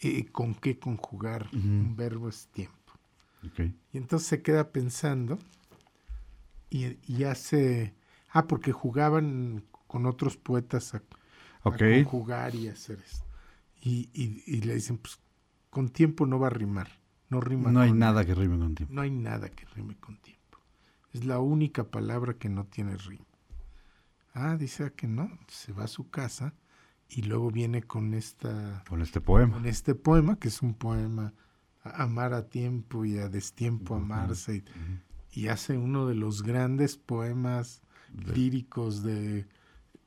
Speaker 4: eh, con qué conjugar un verbo es tiempo.
Speaker 5: Ok.
Speaker 4: Y entonces se queda pensando y, y hace, ah, porque jugaban con otros poetas a, conjugar y hacer esto. Y, y- y le dicen, pues con tiempo no va a rimar, no rima.
Speaker 5: No hay
Speaker 4: con-
Speaker 5: nada que rime con tiempo.
Speaker 4: No hay nada que rime con tiempo. Es la única palabra que no tiene rima. Ah, dice que no, se va a su casa y luego viene con esta
Speaker 5: Con este poema.
Speaker 4: con este poema, que es un poema a- amar a tiempo y a destiempo amarse, y, y hace uno de los grandes poemas líricos de,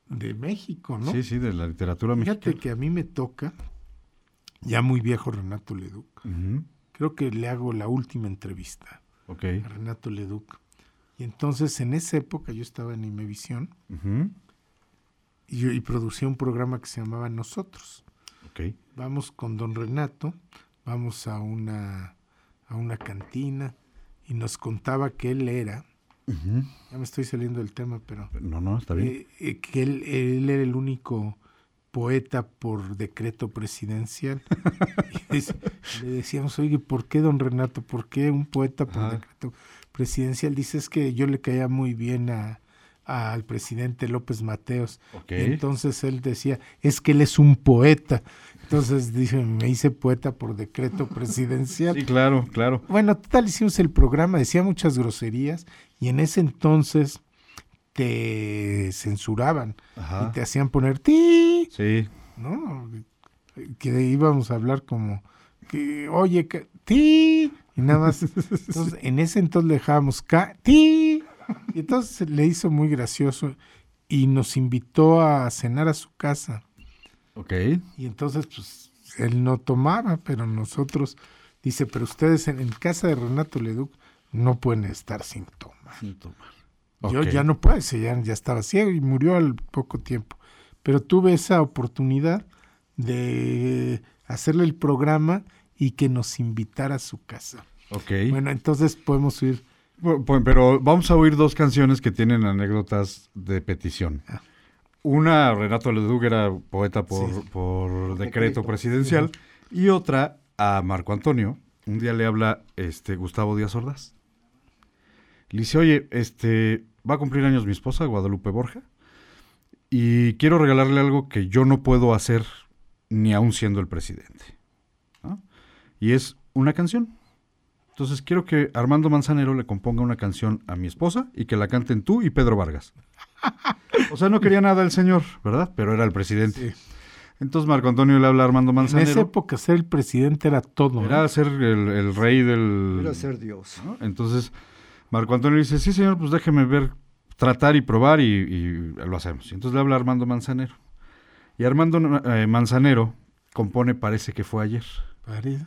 Speaker 4: de México, ¿no?
Speaker 5: Sí, sí, de la literatura
Speaker 4: Fíjate
Speaker 5: mexicana.
Speaker 4: que a mí me toca, ya muy viejo Renato Leduc, creo que le hago la última entrevista
Speaker 5: Ok.
Speaker 4: a Renato Leduc. Y entonces en esa época yo estaba en Imevisión y, y producía un programa que se llamaba Nosotros.
Speaker 5: Ok.
Speaker 4: vamos con don Renato, vamos a una, a una cantina y nos contaba que él era, ya me estoy saliendo del tema, pero
Speaker 5: No, no, está bien.
Speaker 4: eh, eh, que él, él era el único poeta por decreto presidencial. Dice- le decíamos, oye, ¿por qué don Renato? ¿Por qué un poeta por decreto presidencial? Dice, es que yo le caía muy bien a al presidente López Mateos.
Speaker 5: Ok.
Speaker 4: Y entonces él decía, es que él es un poeta. Entonces dice, me hice poeta por decreto presidencial.
Speaker 5: Sí, claro, claro.
Speaker 4: Bueno, total, hicimos el programa, decía muchas groserías y en ese entonces te censuraban
Speaker 5: Ajá.
Speaker 4: y te hacían poner ti,
Speaker 5: Sí.
Speaker 4: ¿no? Que íbamos a hablar como, que, oye, que, ti, y nada más. Entonces, en ese entonces le dejábamos ca, ti, y entonces le hizo muy gracioso y nos invitó a cenar a su casa.
Speaker 5: Ok.
Speaker 4: Y entonces, pues, él no tomaba, pero nosotros, dice, pero ustedes en, en casa de Renato Leduc no pueden estar sin tomar.
Speaker 5: Sin tomar.
Speaker 4: Yo ya no puedo, ya, ya estaba ciego y murió al poco tiempo. Pero tuve esa oportunidad de hacerle el programa y que nos invitara a su casa.
Speaker 5: Ok.
Speaker 4: Bueno, entonces podemos ir.
Speaker 5: Pero vamos a oír dos canciones que tienen anécdotas de petición.
Speaker 4: Ah.
Speaker 5: Una, Renato Leduc era poeta por,
Speaker 4: Sí.
Speaker 5: por decreto presidencial. Y otra, a Marco Antonio. Un día le habla este, Gustavo Díaz Ordaz. Le dice, oye, este, va a cumplir años mi esposa, Guadalupe Borja. Y quiero regalarle algo que yo no puedo hacer ni aún siendo el presidente. ¿no? Y es una canción. Entonces quiero que Armando Manzanero le componga una canción a mi esposa y que la canten tú y Pedro Vargas. O sea, no quería nada el señor, ¿verdad? Pero era el presidente.
Speaker 4: Sí.
Speaker 5: Entonces Marco Antonio le habla a Armando
Speaker 4: En esa
Speaker 5: Manzanero.
Speaker 4: época ser el presidente era todo. ¿no?
Speaker 5: Era ser el, el rey del...
Speaker 6: Era ser Dios.
Speaker 5: ¿no? Entonces Marco Antonio dice, sí señor, pues déjeme ver, tratar y probar y, y lo hacemos. Y entonces le habla a Armando Manzanero. Y Armando eh, Manzanero compone Parece que fue ayer.
Speaker 4: Parece-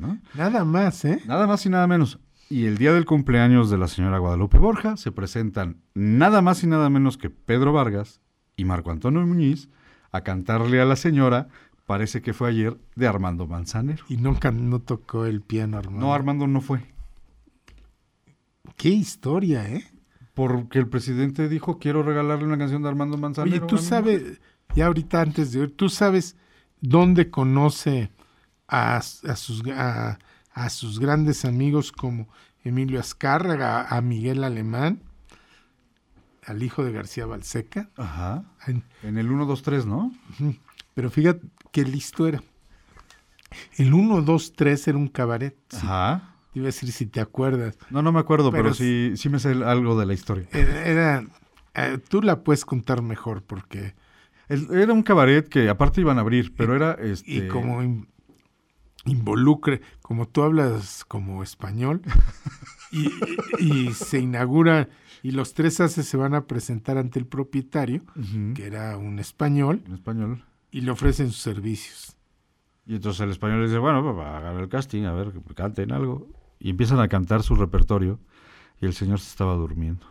Speaker 5: ¿no?
Speaker 4: Nada más, ¿eh?
Speaker 5: Nada más y nada menos. Y el día del cumpleaños de la señora Guadalupe Borja se presentan nada más y nada menos que Pedro Vargas y Marco Antonio Muñiz a cantarle a la señora Parece que fue ayer de Armando Manzanero.
Speaker 4: Y nunca no tocó el piano, Armando.
Speaker 5: No, Armando no fue.
Speaker 4: Qué historia, ¿eh?
Speaker 5: Porque el presidente dijo, quiero regalarle una canción de Armando Manzanero.
Speaker 4: Oye, tú sabes, ya ahorita antes de ir, ¿tú sabes dónde conoce a, a sus, a, a sus grandes amigos como Emilio Azcárraga, a Miguel Alemán, al hijo de García Balseca?
Speaker 5: Ajá.
Speaker 4: En-
Speaker 5: En el 1, 2, 3, ¿no?
Speaker 4: Pero fíjate qué listo era. El 1, 2, 3 era un cabaret. sí.
Speaker 5: Ajá.
Speaker 4: Te iba a decir si te acuerdas.
Speaker 5: No, no me acuerdo, pero,
Speaker 4: Pero
Speaker 5: sí, sí me sé algo de la historia.
Speaker 4: Era, era- eh, tú la puedes contar mejor porque...
Speaker 5: El- era un cabaret que aparte iban a abrir, pero era este.
Speaker 4: Y como in- involucre, como tú hablas como español, y, y se inaugura, y los tres haces se van a presentar ante el propietario, que era un español,
Speaker 5: En español.
Speaker 4: y le ofrecen sus servicios.
Speaker 5: Y entonces el español dice, bueno, pues hagan el casting, a ver, que canten algo. Y empiezan a cantar su repertorio y el señor se estaba durmiendo.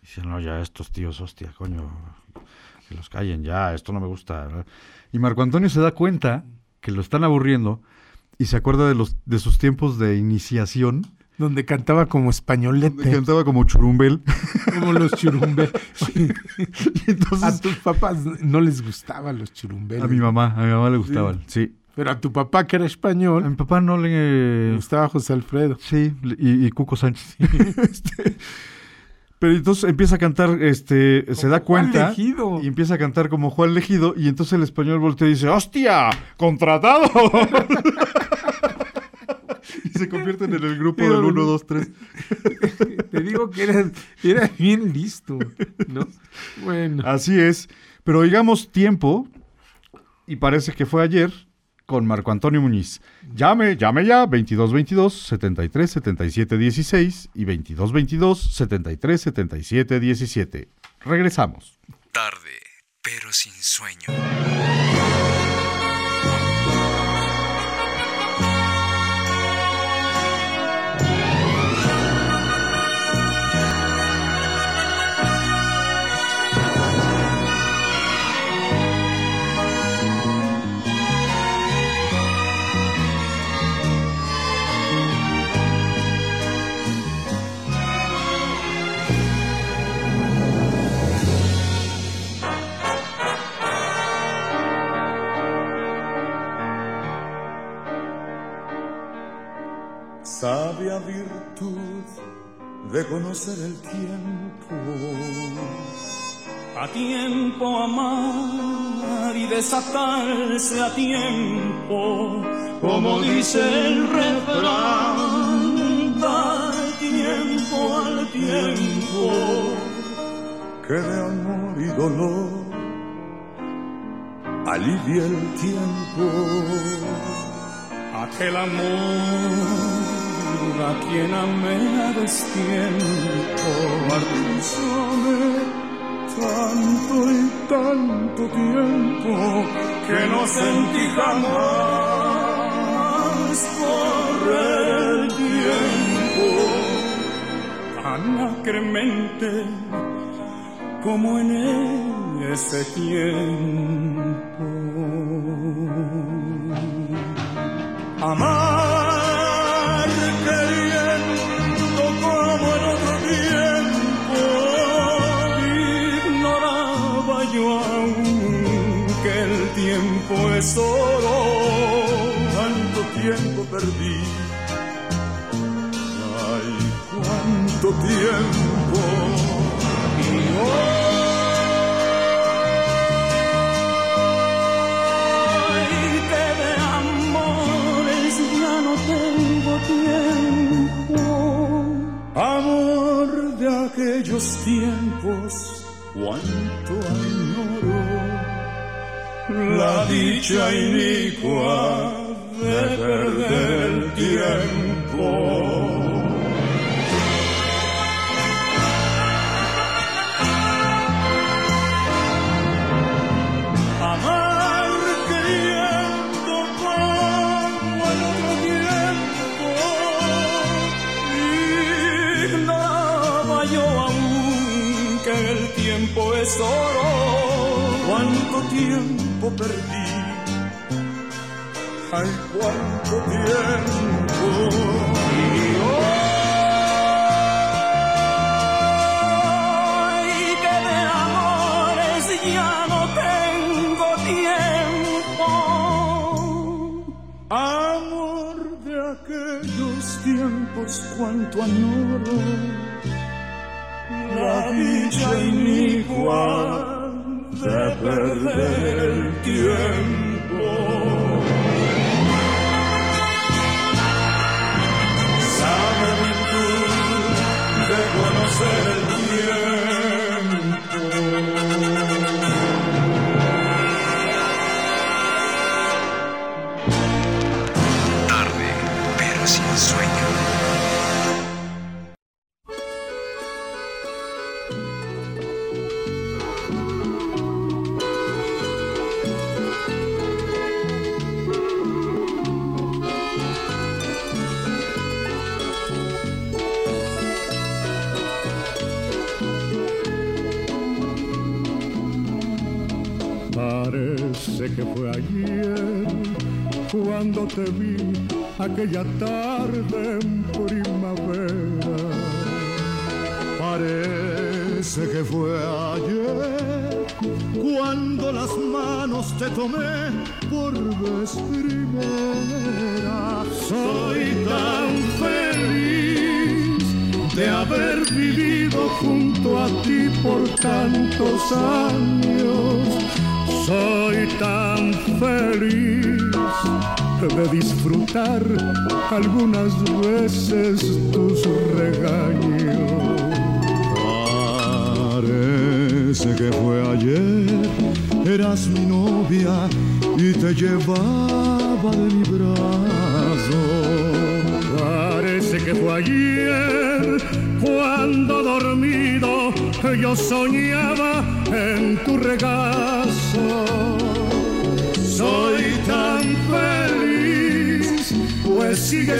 Speaker 5: Dice, no, ya estos tíos, hostia, coño, que los callen ya, esto no me gusta. Y Marco Antonio se da cuenta que lo están aburriendo y se acuerda de, los, de sus tiempos de iniciación.
Speaker 4: Donde cantaba como españolete,
Speaker 5: Cantaba como churumbel.
Speaker 4: como los churumbel.
Speaker 5: Entonces,
Speaker 4: A tus papás no les gustaban los churumbeles.
Speaker 5: a mi mamá, a mi mamá le gustaban, sí.
Speaker 4: Pero a tu papá, que era
Speaker 5: A
Speaker 4: español,
Speaker 5: mi papá no
Speaker 4: le
Speaker 5: le...
Speaker 4: gustaba José Alfredo.
Speaker 5: Sí, y, y Cuco Sánchez. Este, pero entonces empieza a cantar, este, se da
Speaker 4: Juan
Speaker 5: cuenta
Speaker 4: Legido.
Speaker 5: y empieza a cantar como Juan Legido y entonces el español voltea y dice, ¡hostia! ¡Contratado! y se convierten en el grupo del 1, 2, 3.
Speaker 4: Te digo que era, era bien listo, ¿no? Bueno,
Speaker 5: Así es. Pero digamos tiempo, y parece que fue ayer, con Marco Antonio Muñiz. Llame, llame ya, 2222 73 77 16 y 2222 73 77 17. Regresamos.
Speaker 8: Tarde, pero sin sueño.
Speaker 3: Sabia virtud de conocer el tiempo. A tiempo amar y desatarse a tiempo, como dice el refrán, da tiempo al tiempo, que de amor y dolor alivia el tiempo aquel amor a quien amé a destiempo, tanto y tanto tiempo que no sentí jamás correr el tiempo tan acremente como en ese tiempo. Amar tiempo es oro, tanto tiempo perdí. Ay, cuánto tiempo. Y hoy que de amores ya no tengo tiempo. Amor de aquellos tiempos, cuánto. La dicha inicua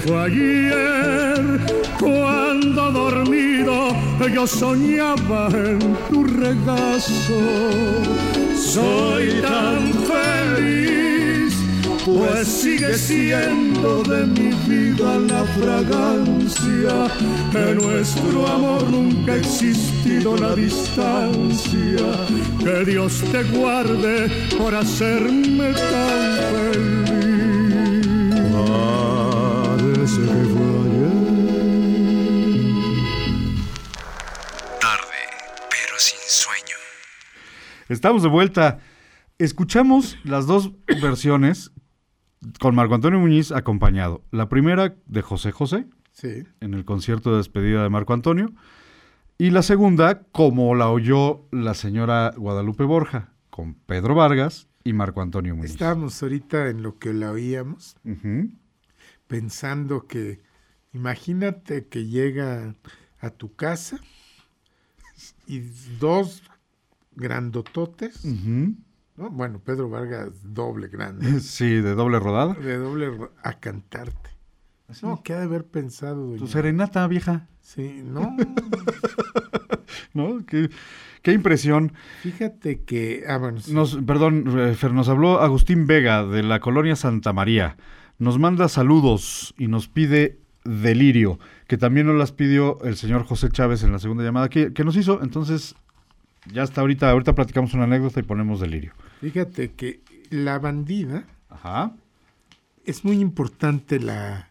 Speaker 3: Fue ayer cuando dormido yo soñaba en tu regazo. Soy tan feliz, pues sigue siendo de mi vida la fragancia. En nuestro amor nunca ha existido la distancia. Que Dios te guarde por hacerme tan feliz. Que.
Speaker 9: Tarde, pero sin sueño.
Speaker 5: Estamos de vuelta. Escuchamos las dos versiones con Marco Antonio Muñiz acompañado. La primera de José José,
Speaker 4: Sí.
Speaker 5: en el concierto de despedida de Marco Antonio. Y la segunda, como la oyó la señora Guadalupe Borja, con Pedro Vargas y Marco Antonio Muñiz.
Speaker 4: Estábamos ahorita en lo que la oíamos. Pensando que, imagínate que llega a tu casa y dos grandototes. ¿no? bueno, Pedro Vargas doble grande,
Speaker 5: Sí, de doble rodada.
Speaker 4: de doble ro- a cantarte. No, ¿qué ha de haber pensado, doña?
Speaker 5: Tu serenata, vieja.
Speaker 4: Sí, no,
Speaker 5: ¿No? Qué, qué impresión.
Speaker 4: fíjate que, ah, bueno, sí.
Speaker 5: Nos, perdón, eh, Fer, nos habló Agustín Vega de la colonia Santa María. Nos manda saludos y nos pide delirio, que también nos las pidió el señor José Chávez en la segunda llamada que, que nos hizo. Entonces, ya está ahorita, ahorita platicamos una anécdota y ponemos delirio.
Speaker 4: fíjate que la bandida,
Speaker 5: Ajá.
Speaker 4: es muy importante la,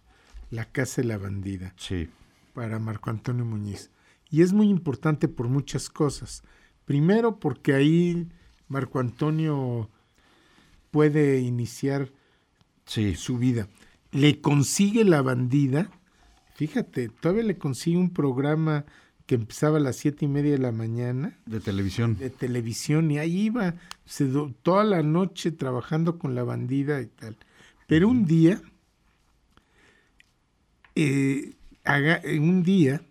Speaker 4: la casa de la bandida.
Speaker 5: Sí.
Speaker 4: para Marco Antonio Muñiz. Y es muy importante por muchas cosas. Primero porque ahí Marco Antonio puede iniciar
Speaker 5: Sí.
Speaker 4: su vida. Le consigue la bandida, fíjate, todavía le consigue un programa que empezaba a las siete y media de la mañana
Speaker 5: De televisión.
Speaker 4: de televisión y ahí iba se toda la noche trabajando con la bandida y tal. Pero un día, eh, haga- eh, un día,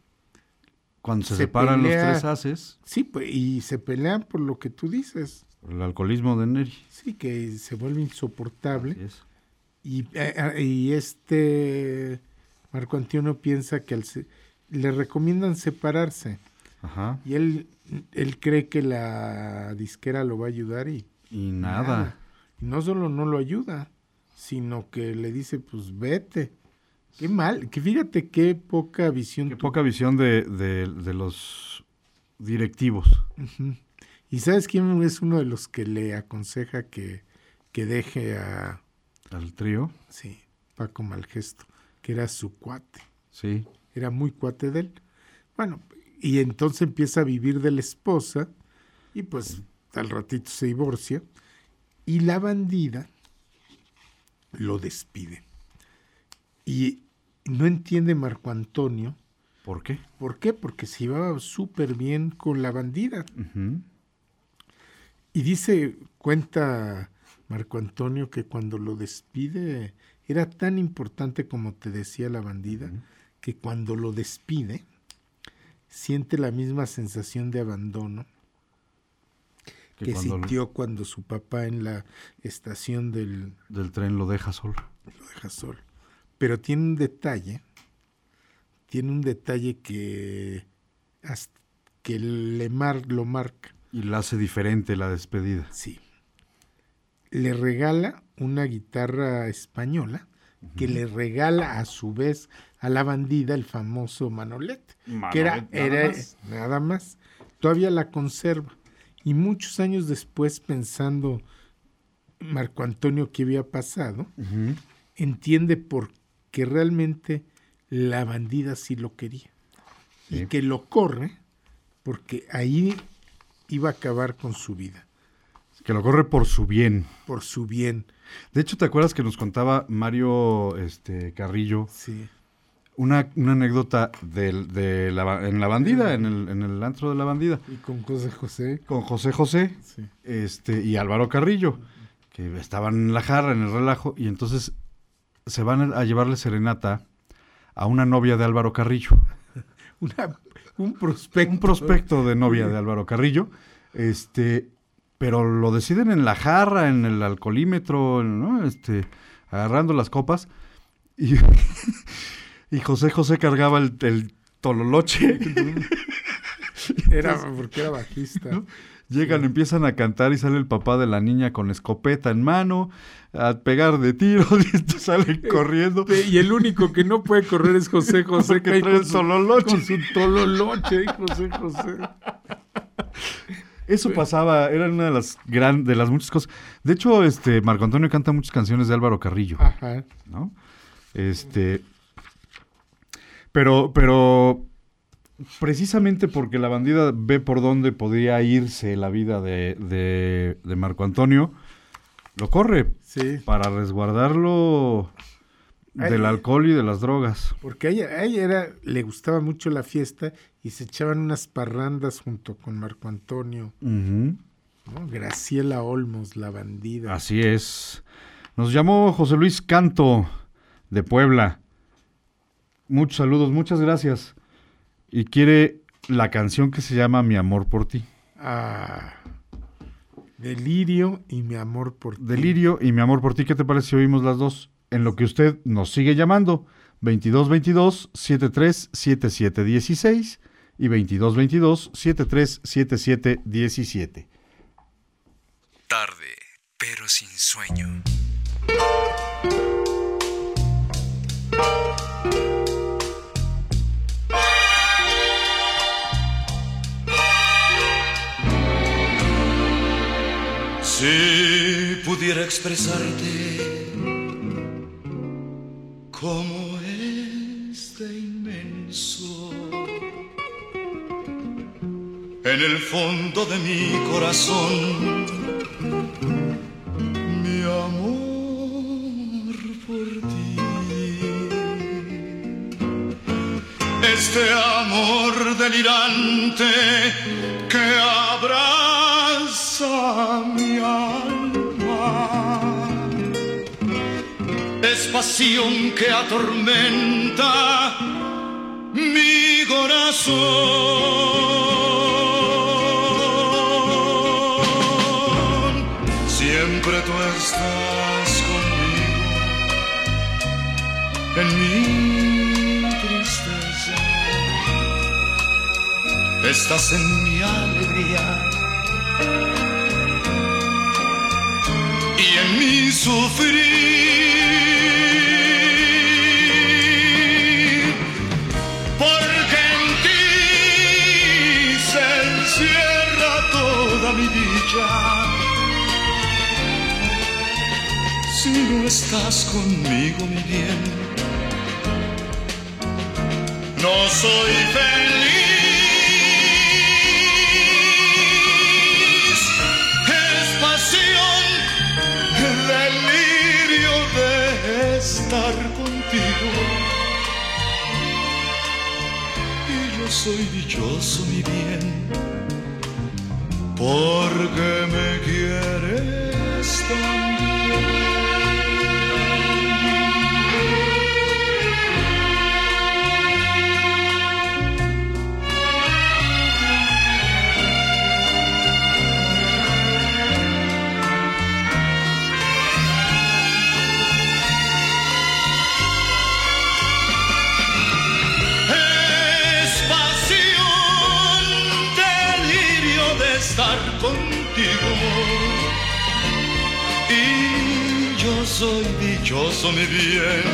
Speaker 5: Cuando se,
Speaker 4: se
Speaker 5: separan
Speaker 4: pelea-
Speaker 5: los tres haces,
Speaker 4: sí, pues, y se pelean por lo que tú dices,
Speaker 5: el alcoholismo de Neri.
Speaker 4: sí, que se vuelve insoportable.
Speaker 5: Así es.
Speaker 4: Y, eh, eh, y este Marco Antonio piensa que al se- le recomiendan separarse
Speaker 5: Ajá.
Speaker 4: y él, él cree que la disquera lo va a ayudar y
Speaker 5: Y nada.
Speaker 4: Y no solo no lo ayuda, sino que le dice, pues vete. Qué mal, que fíjate qué poca visión.
Speaker 5: Qué
Speaker 4: tu-
Speaker 5: poca visión de, de- de los directivos.
Speaker 4: ¿Y sabes quién es uno de los que le aconseja que, que deje a,
Speaker 5: Al trío.
Speaker 4: sí, Paco Malgesto, que era su cuate,
Speaker 5: Sí.
Speaker 4: era muy cuate de él? Bueno, y entonces empieza a vivir de la esposa y pues al ratito se divorcia y la bandida lo despide. Y no entiende Marco Antonio.
Speaker 5: ¿Por qué?
Speaker 4: ¿Por qué? Porque se llevaba súper bien con la bandida. Y dice, cuenta Marco Antonio que cuando lo despide era tan importante como te decía la bandida, que cuando lo despide siente la misma sensación de abandono
Speaker 5: Que
Speaker 4: que,
Speaker 5: cuando lo-
Speaker 4: sintió cuando su papá en la estación del
Speaker 5: Del tren lo deja solo.
Speaker 4: lo deja solo. Pero tiene un detalle, tiene un detalle que, hasta- que le mar, lo marca.
Speaker 5: Y la hace diferente la despedida.
Speaker 4: Sí. Le regala una guitarra española que le regala a su vez a la bandida el famoso Manolete, que era,
Speaker 5: nada
Speaker 4: era
Speaker 5: más.
Speaker 4: nada más. Todavía la conserva. Y muchos años después, pensando Marco Antonio qué había pasado, entiende por qué realmente la bandida sí lo quería.
Speaker 5: Sí.
Speaker 4: Y que lo corre porque ahí iba a acabar con su vida,
Speaker 5: Que lo corre por su bien.
Speaker 4: por su bien.
Speaker 5: De hecho, ¿te acuerdas que nos contaba Mario este, Carrillo
Speaker 4: Sí.
Speaker 5: una, una anécdota del- de la, en la bandida, en el, en el antro de la bandida,
Speaker 4: Y con José José.
Speaker 5: con José José
Speaker 4: Sí.
Speaker 5: este, y Álvaro Carrillo, que estaban en la jarra, en el relajo, y entonces se van a llevarle serenata a una novia de Álvaro Carrillo.
Speaker 4: Una- un prospecto.
Speaker 5: un prospecto de novia de Álvaro Carrillo, este, pero lo deciden en la jarra, en el alcoholímetro, ¿no? Este, agarrando las copas, y, y José José cargaba el, el tololoche.
Speaker 4: Era porque era bajista.
Speaker 5: Llegan, empiezan a cantar y sale el papá de la niña con escopeta en mano, a pegar de tiros y esto sale corriendo.
Speaker 4: Y el único que no puede correr es José José. Cae
Speaker 5: trae
Speaker 4: con
Speaker 5: el
Speaker 4: su-
Speaker 5: tololoche.
Speaker 4: Con su tololoche. José José.
Speaker 5: Eso pasaba, era una de las gran, de las muchas cosas. De hecho, este Marco Antonio canta muchas canciones de Álvaro Carrillo.
Speaker 4: Ajá.
Speaker 5: ¿no? Este, pero, pero precisamente porque la bandida ve por dónde podría irse la vida de, de- de Marco Antonio, lo corre
Speaker 4: Sí.
Speaker 5: para resguardarlo del alcohol y de las drogas.
Speaker 4: Porque a ella, a ella era, le gustaba mucho la fiesta y se echaban unas parrandas junto con Marco Antonio. Graciela Olmos, la bandida.
Speaker 5: Así es. Nos llamó José Luis Canto de Puebla. Muchos saludos, muchas gracias. Y quiere la canción que se llama Mi amor por ti.
Speaker 4: Ah, Delirio y mi amor por ti.
Speaker 5: Delirio y Mi amor por ti. ¿Qué te parece si oímos las dos? En lo que usted nos sigue llamando. 2222 7377 16 y 2222 7377 17.
Speaker 8: Tarde, pero sin sueño.
Speaker 3: Si pudiera expresarte como es de inmenso en el fondo de mi corazón, mi amor por ti. Este amor delirante que abraza mi alma es pasión que atormenta mi corazón. Siempre tú estás conmigo en mi tristeza. Estás en mi alegría y en mi sufrir. si no estás conmigo, mi bien. No soy feliz.
Speaker 10: Es pasión, el delirio de estar contigo. Y yo soy dichoso, mi bien, porque me quieres
Speaker 11: también. Soy dichoso, mi
Speaker 3: bien,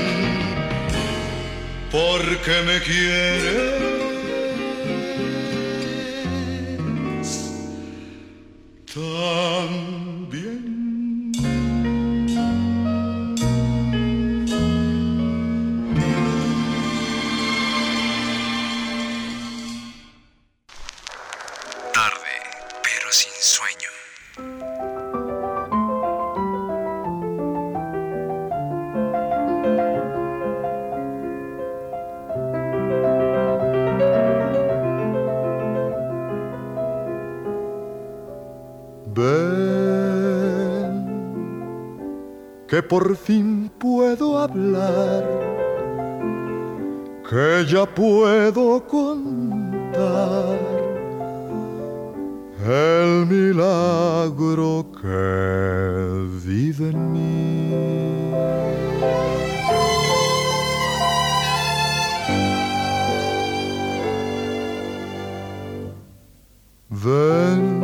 Speaker 3: porque me quieres por fin puedo hablar, que ya puedo contar el milagro que vive en mí. Ven,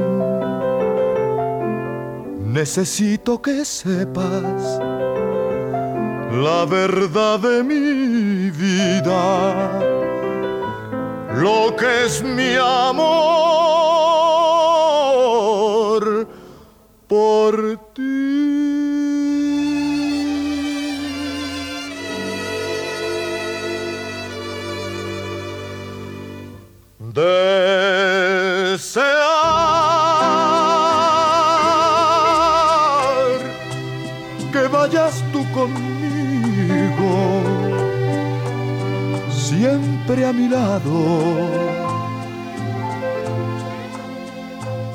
Speaker 3: necesito que sepas la verdad de mi vida, lo que es mi amor por ti. Siempre a mi lado,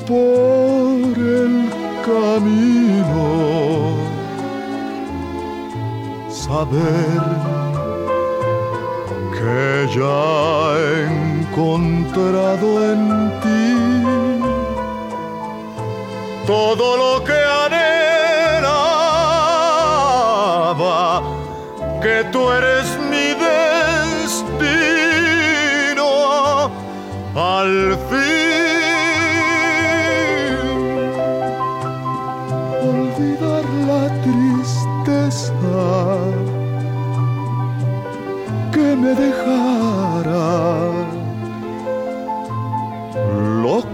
Speaker 3: por el camino, saber que ya he encontrado en ti todo lo que anhelaba, que tú eres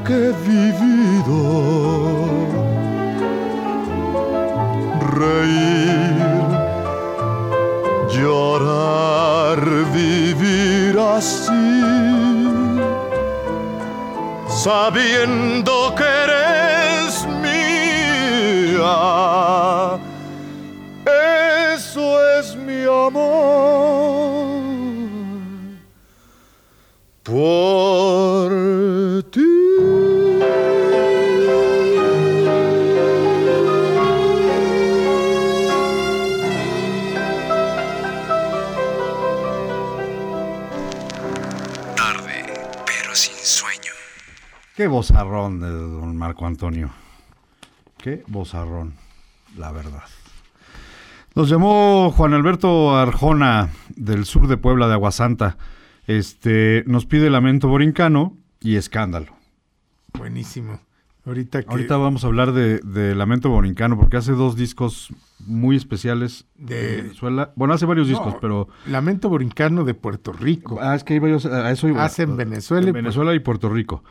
Speaker 3: que
Speaker 5: bozarrón de don Marco Antonio. Qué bozarrón, la verdad. Nos llamó Juan Alberto Arjona del sur de Puebla de Aguasanta. Este, nos pide Lamento Borincano y Escándalo.
Speaker 4: Buenísimo. Ahorita que
Speaker 5: Ahorita vamos a hablar de, de Lamento Borincano porque hace dos discos muy especiales
Speaker 4: De-
Speaker 5: en Venezuela. Bueno, hace varios discos,
Speaker 4: No,
Speaker 5: pero
Speaker 4: Lamento Borincano de Puerto Rico.
Speaker 5: Ah, es que iba yo a eso iba.
Speaker 4: Hace en Venezuela
Speaker 5: En Venezuela y Puerto Rico.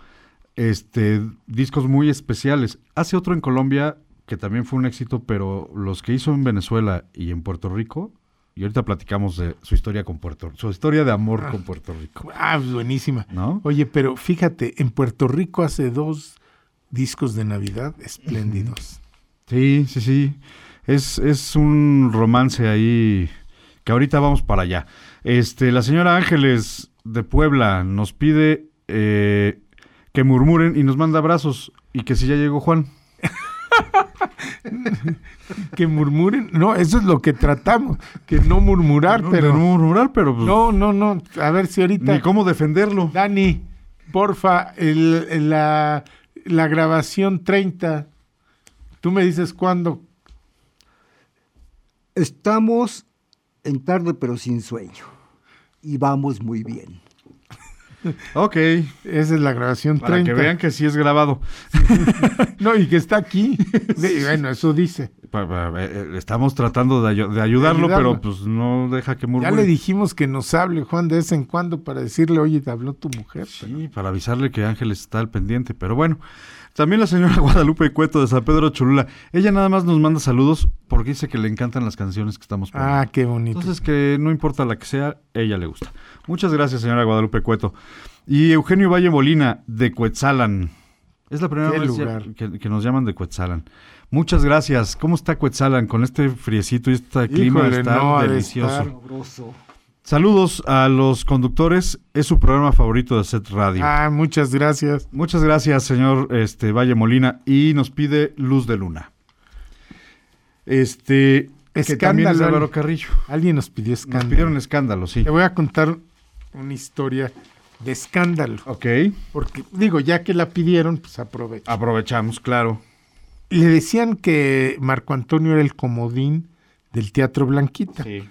Speaker 5: Este, discos muy especiales. Hace otro en Colombia que también fue un éxito, pero los que hizo en Venezuela y en Puerto Rico, y ahorita platicamos de su historia con Puerto su historia de amor con Puerto Rico.
Speaker 4: Ah, pues buenísima.
Speaker 5: ¿No?
Speaker 4: Oye, pero fíjate, en Puerto Rico hace dos discos de Navidad espléndidos.
Speaker 5: Sí, sí, sí. Es, es un romance ahí que ahorita vamos para allá. Este, la señora Ángeles de Puebla nos pide eh, que murmuren y nos manda abrazos y que si ya llegó Juan.
Speaker 4: que murmuren. No, eso es lo que tratamos, que no murmurar,
Speaker 5: No,
Speaker 4: pero
Speaker 5: no murmurar, pero pues,
Speaker 4: no, no, no. A ver si ahorita
Speaker 5: ni cómo defenderlo.
Speaker 4: Dani, porfa, el, el- la, la grabación 30. Tú me dices cuándo.
Speaker 6: Estamos en tarde pero sin sueño. Y vamos muy bien.
Speaker 5: Ok,
Speaker 4: Esa es la grabación
Speaker 5: para
Speaker 4: 30.
Speaker 5: que vean que sí es grabado.
Speaker 4: No, y que está aquí. Bueno, eso dice.
Speaker 5: Eh, eh, Estamos tratando de, ayu- de ayudarlo,
Speaker 4: Ayudarlo.
Speaker 5: pero pues no deja que murmure.
Speaker 4: Ya le dijimos que nos hable, Juan, de vez en cuando para decirle, oye, te habló tu mujer.
Speaker 5: Sí, para avisarle que Ángeles está al pendiente. Pero bueno, también la señora Guadalupe Cueto de San Pedro Cholula. Ella nada más nos manda saludos porque dice que le encantan las canciones que estamos poniendo.
Speaker 4: Ah, qué bonito.
Speaker 5: Entonces que no importa la que sea, ella le gusta. Muchas gracias, señora Guadalupe Cueto. Y Eugenio Valle Molina de Cuetzalan. Es la primera vez que, que nos llaman de Cuetzalan. Muchas gracias. ¿Cómo está Cuetzalan? Con este friecito y este clima
Speaker 4: Híjole,
Speaker 5: está
Speaker 4: no,
Speaker 5: delicioso.
Speaker 4: estar.
Speaker 5: Saludos a los conductores. Es su programa favorito de Set Radio.
Speaker 4: Ah, muchas gracias.
Speaker 5: Muchas gracias, señor este, Valle Molina. Y nos pide Luz de Luna. Este. Que también es de
Speaker 4: Escándalo.
Speaker 5: Álvaro Carrillo.
Speaker 4: Alguien nos pidió
Speaker 5: Nos
Speaker 4: escándalo.
Speaker 5: pidieron escándalo, sí.
Speaker 4: Te voy a contar una historia de escándalo.
Speaker 5: Ok.
Speaker 4: Porque, digo, ya que la pidieron, pues aprovecho.
Speaker 5: Aprovechamos, claro.
Speaker 4: Le decían que Marco Antonio era el comodín del Teatro Blanquita.
Speaker 5: Sí.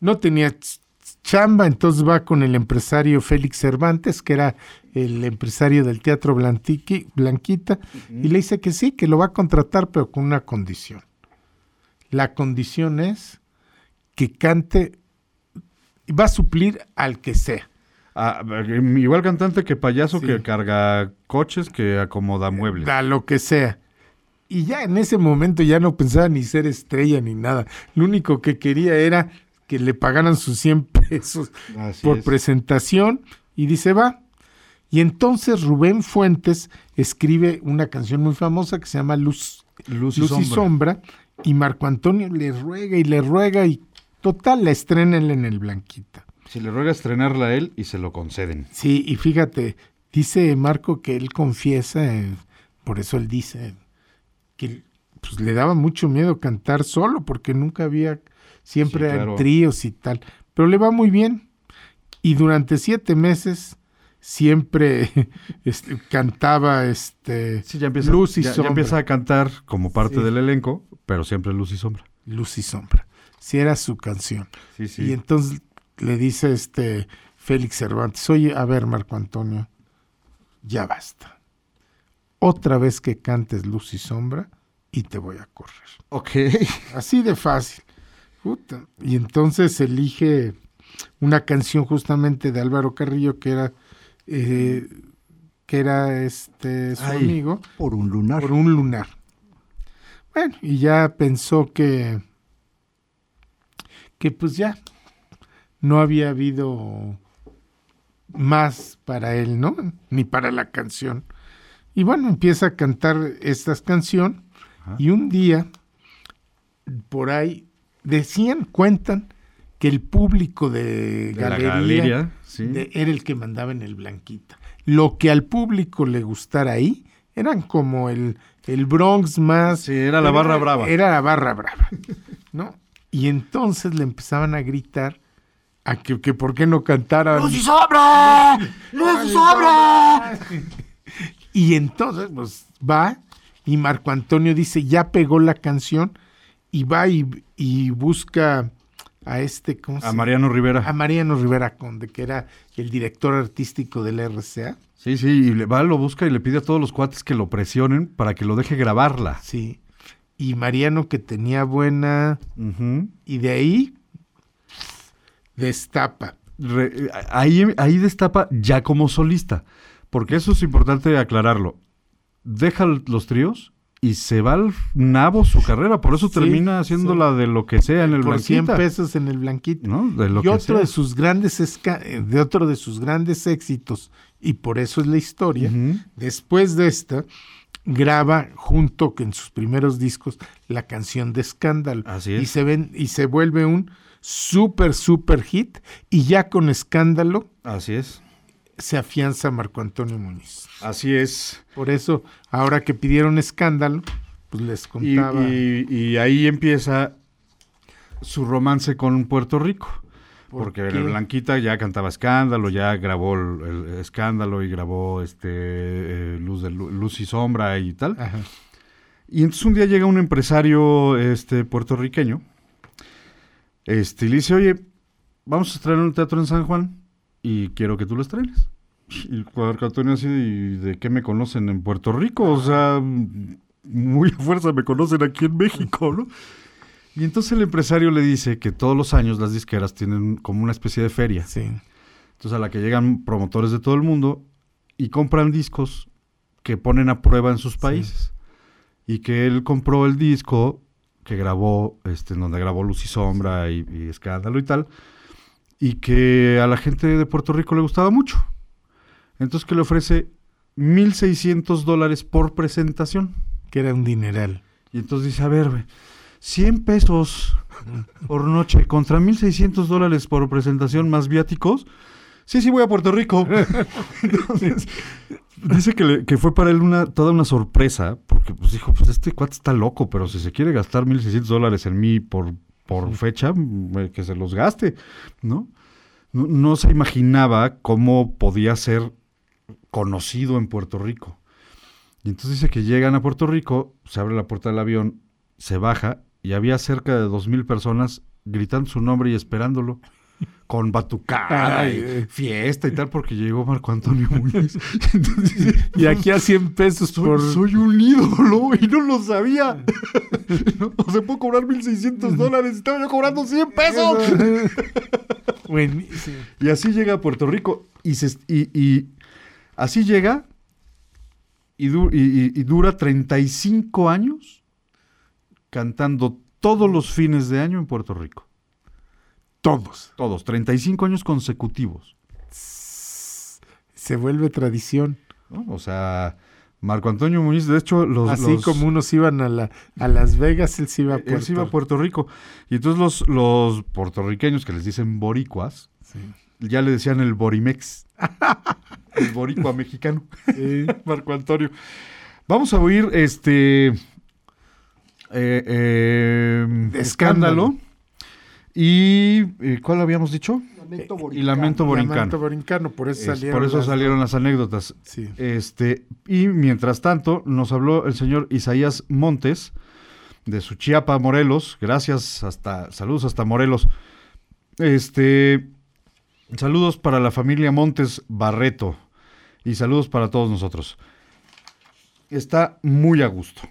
Speaker 4: No tenía ch- chamba, entonces va con el empresario Félix Cervantes, que era el empresario del Teatro Blantiqui- Blanquita, y le dice que sí, que lo va a contratar, pero con una condición. La condición es que cante, va a suplir al que sea.
Speaker 5: Ah, igual cantante que payaso
Speaker 4: Sí.
Speaker 5: que carga coches, que acomoda muebles.
Speaker 4: a lo que sea. Y ya en ese momento ya no pensaba ni ser estrella ni nada. Lo único que quería era que le pagaran sus 100 pesos
Speaker 5: Así
Speaker 4: por
Speaker 5: es.
Speaker 4: presentación y dice va. Y entonces Rubén Fuentes escribe una canción muy famosa que se llama Luz,
Speaker 5: Luz y
Speaker 4: Luz y
Speaker 5: sombra.
Speaker 4: Sombra y Marco Antonio le ruega y le ruega y total la estrenan en el Blanquita.
Speaker 5: Si le ruega estrenarla a él y se lo conceden.
Speaker 4: Sí, y fíjate, dice Marco que él confiesa, eh, por eso él dice que pues, le daba mucho miedo cantar solo, porque nunca había, siempre
Speaker 5: Sí,
Speaker 4: eran
Speaker 5: claro.
Speaker 4: tríos y tal, pero le va muy bien. Y durante siete meses siempre este, cantaba este,
Speaker 5: Sí, ya empieza,
Speaker 4: Luz y
Speaker 5: ya, ya
Speaker 4: Sombra.
Speaker 5: empieza a cantar como parte
Speaker 4: Sí.
Speaker 5: del elenco, pero siempre Luz y Sombra.
Speaker 4: Luz y Sombra. Si era su canción. Y entonces le dice este Félix Cervantes, oye, a ver, Marco Antonio, ya basta. Otra vez que cantes luz y sombra y te voy a correr.
Speaker 5: Ok.
Speaker 4: Así de fácil. Puta. Y entonces elige una canción justamente de Álvaro Carrillo que era eh, que era este su
Speaker 5: Ay.
Speaker 4: amigo
Speaker 6: Por un lunar.
Speaker 4: por un lunar. Bueno, y ya pensó que que pues ya no había habido más para él, ¿no? Ni para la canción. Y bueno, empieza a cantar esta canción
Speaker 5: Ajá.
Speaker 4: y un día por ahí decían, cuentan que el público de,
Speaker 5: De la
Speaker 4: galería,
Speaker 5: galería, sí.
Speaker 4: de- era el que mandaba en el Blanquita. Lo que al público le gustara ahí eran como el, el Bronx más...
Speaker 5: Sí, era la barra brava.
Speaker 4: Era la barra brava, ¿no? Y entonces le empezaban a gritar a que, que por qué no cantara...
Speaker 7: ¡Luz y sobra! ¡Luz y sobra!
Speaker 4: Y entonces, pues va y Marco Antonio dice, ya pegó la canción y va y, y busca a este, ¿cómo se
Speaker 5: A
Speaker 4: llama?
Speaker 5: Mariano Rivera.
Speaker 4: A Mariano Rivera Conde, que era el director artístico del RCA.
Speaker 5: Sí, sí, y le va, lo busca y le pide a todos los cuates que lo presionen para que lo deje grabarla.
Speaker 4: Sí. Y Mariano que tenía buena... Y de ahí destapa.
Speaker 5: Re- ahí, ahí destapa ya como solista, porque eso es importante aclararlo. Deja los tríos y se va al nabo su carrera, por eso
Speaker 4: Sí,
Speaker 5: termina haciendo
Speaker 4: sí.
Speaker 5: la de lo que sea en el
Speaker 4: por 100
Speaker 5: Blanquita.
Speaker 4: pesos en el Blanquito.
Speaker 5: ¿no? De lo
Speaker 4: y
Speaker 5: que
Speaker 4: otro
Speaker 5: sea.
Speaker 4: de sus grandes esca- eh, de otro de sus grandes éxitos y por eso es la historia después de esta graba junto que en sus primeros discos la canción de escándalo
Speaker 5: Así
Speaker 4: y
Speaker 5: es.
Speaker 4: se ven y se vuelve un súper, súper hit y ya con escándalo
Speaker 5: Así es.
Speaker 4: Se afianza Marco Antonio Muñiz.
Speaker 5: Así es.
Speaker 4: Por eso, ahora que pidieron escándalo, pues les contaba.
Speaker 5: y- y ahí empieza su romance con Puerto Rico.
Speaker 4: ¿Por
Speaker 5: Porque
Speaker 4: qué?
Speaker 5: Blanquita ya cantaba escándalo, ya grabó el, el escándalo y grabó este eh, Luz de Lu- Luz y Sombra y tal.
Speaker 4: Ajá.
Speaker 5: Y entonces un día llega un empresario este, puertorriqueño este, y le dice, oye, vamos a estrenar un teatro en San Juan y quiero que tú lo estrenes. Y Antonio así, ¿y de qué me conocen en Puerto Rico? O sea, muy a fuerza me conocen aquí en México, ¿no? Y entonces el empresario le dice que todos los años las disqueras tienen como una especie de feria.
Speaker 4: Sí.
Speaker 5: Entonces a la que llegan promotores de todo el mundo y compran discos que ponen a prueba en sus países. Y que él compró el disco que grabó, este, donde grabó Luz y Sombra y, y Escándalo y tal, y que a la gente de Puerto Rico le gustaba mucho. Entonces que le ofrece 1.600 dólares por presentación.
Speaker 4: Que era un dineral.
Speaker 5: Y entonces dice, a ver, güey, 100 pesos por noche contra 1.600 dólares por presentación más viáticos. Sí, sí, voy a Puerto Rico. Entonces, dice que, le- que fue para él una, toda una sorpresa, porque pues dijo, pues este cuate está loco, pero si se quiere gastar 1.600 dólares en mí por, por fecha, que se los gaste, ¿no? ¿no? No se imaginaba cómo podía ser conocido en Puerto Rico. Y entonces dice que llegan a Puerto Rico, se abre la puerta del avión, se baja y había cerca de dos mil personas gritando su nombre y esperándolo con batucada
Speaker 4: Ay,
Speaker 5: y fiesta y tal porque llegó Marco Antonio Muñiz. Entonces
Speaker 4: Y aquí a 100 pesos
Speaker 5: soy,
Speaker 4: por.
Speaker 5: soy un ídolo y no lo sabía. ¿No? O sea, puedo cobrar 1.600 dólares y estaba yo cobrando 100 pesos.
Speaker 4: Buenísimo.
Speaker 5: Y así llega a Puerto Rico y, se, y, y así llega y, du- y- y- dura 35 años cantando todos los fines de año en Puerto Rico.
Speaker 4: Todos.
Speaker 5: Todos, 35 años consecutivos.
Speaker 4: Se vuelve tradición.
Speaker 5: ¿no? O sea, Marco Antonio Muñiz, de hecho, los...
Speaker 4: Así
Speaker 5: los-
Speaker 4: como unos iban a, la, a Las Vegas, él se iba a
Speaker 5: él
Speaker 4: Puerto
Speaker 5: se iba a Puerto Rico. Y entonces los, los puertorriqueños que les dicen boricuas, ya le decían el borimex. el boricua mexicano. Marco Antonio. Vamos a oír este eh, eh, escándalo. Y eh, ¿cuál habíamos dicho?
Speaker 6: Lamento
Speaker 5: Y
Speaker 6: Borincano.
Speaker 5: Lamento Borincano.
Speaker 4: Lamento Borincano, por eso
Speaker 5: Es-
Speaker 4: salieron.
Speaker 5: por eso
Speaker 4: las
Speaker 5: salieron las anécdotas.
Speaker 4: Sí.
Speaker 5: Este, y mientras tanto, nos habló el señor Isaías Montes de Suchiapa, Morelos. Gracias, hasta, saludos hasta Morelos. Este, saludos para la familia Montes Barreto y saludos para todos nosotros. Está muy a gusto.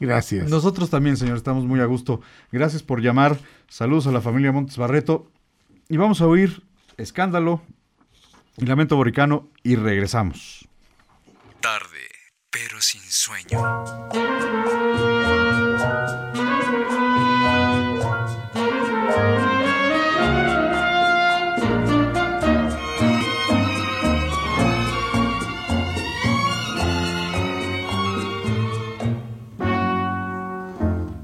Speaker 4: Gracias.
Speaker 5: Nosotros también, señor, estamos muy a gusto. Gracias por llamar. Saludos a la familia Montes Barreto. Y vamos a oír Escándalo y Lamento Boricano y regresamos.
Speaker 8: Tarde, pero sin sueño.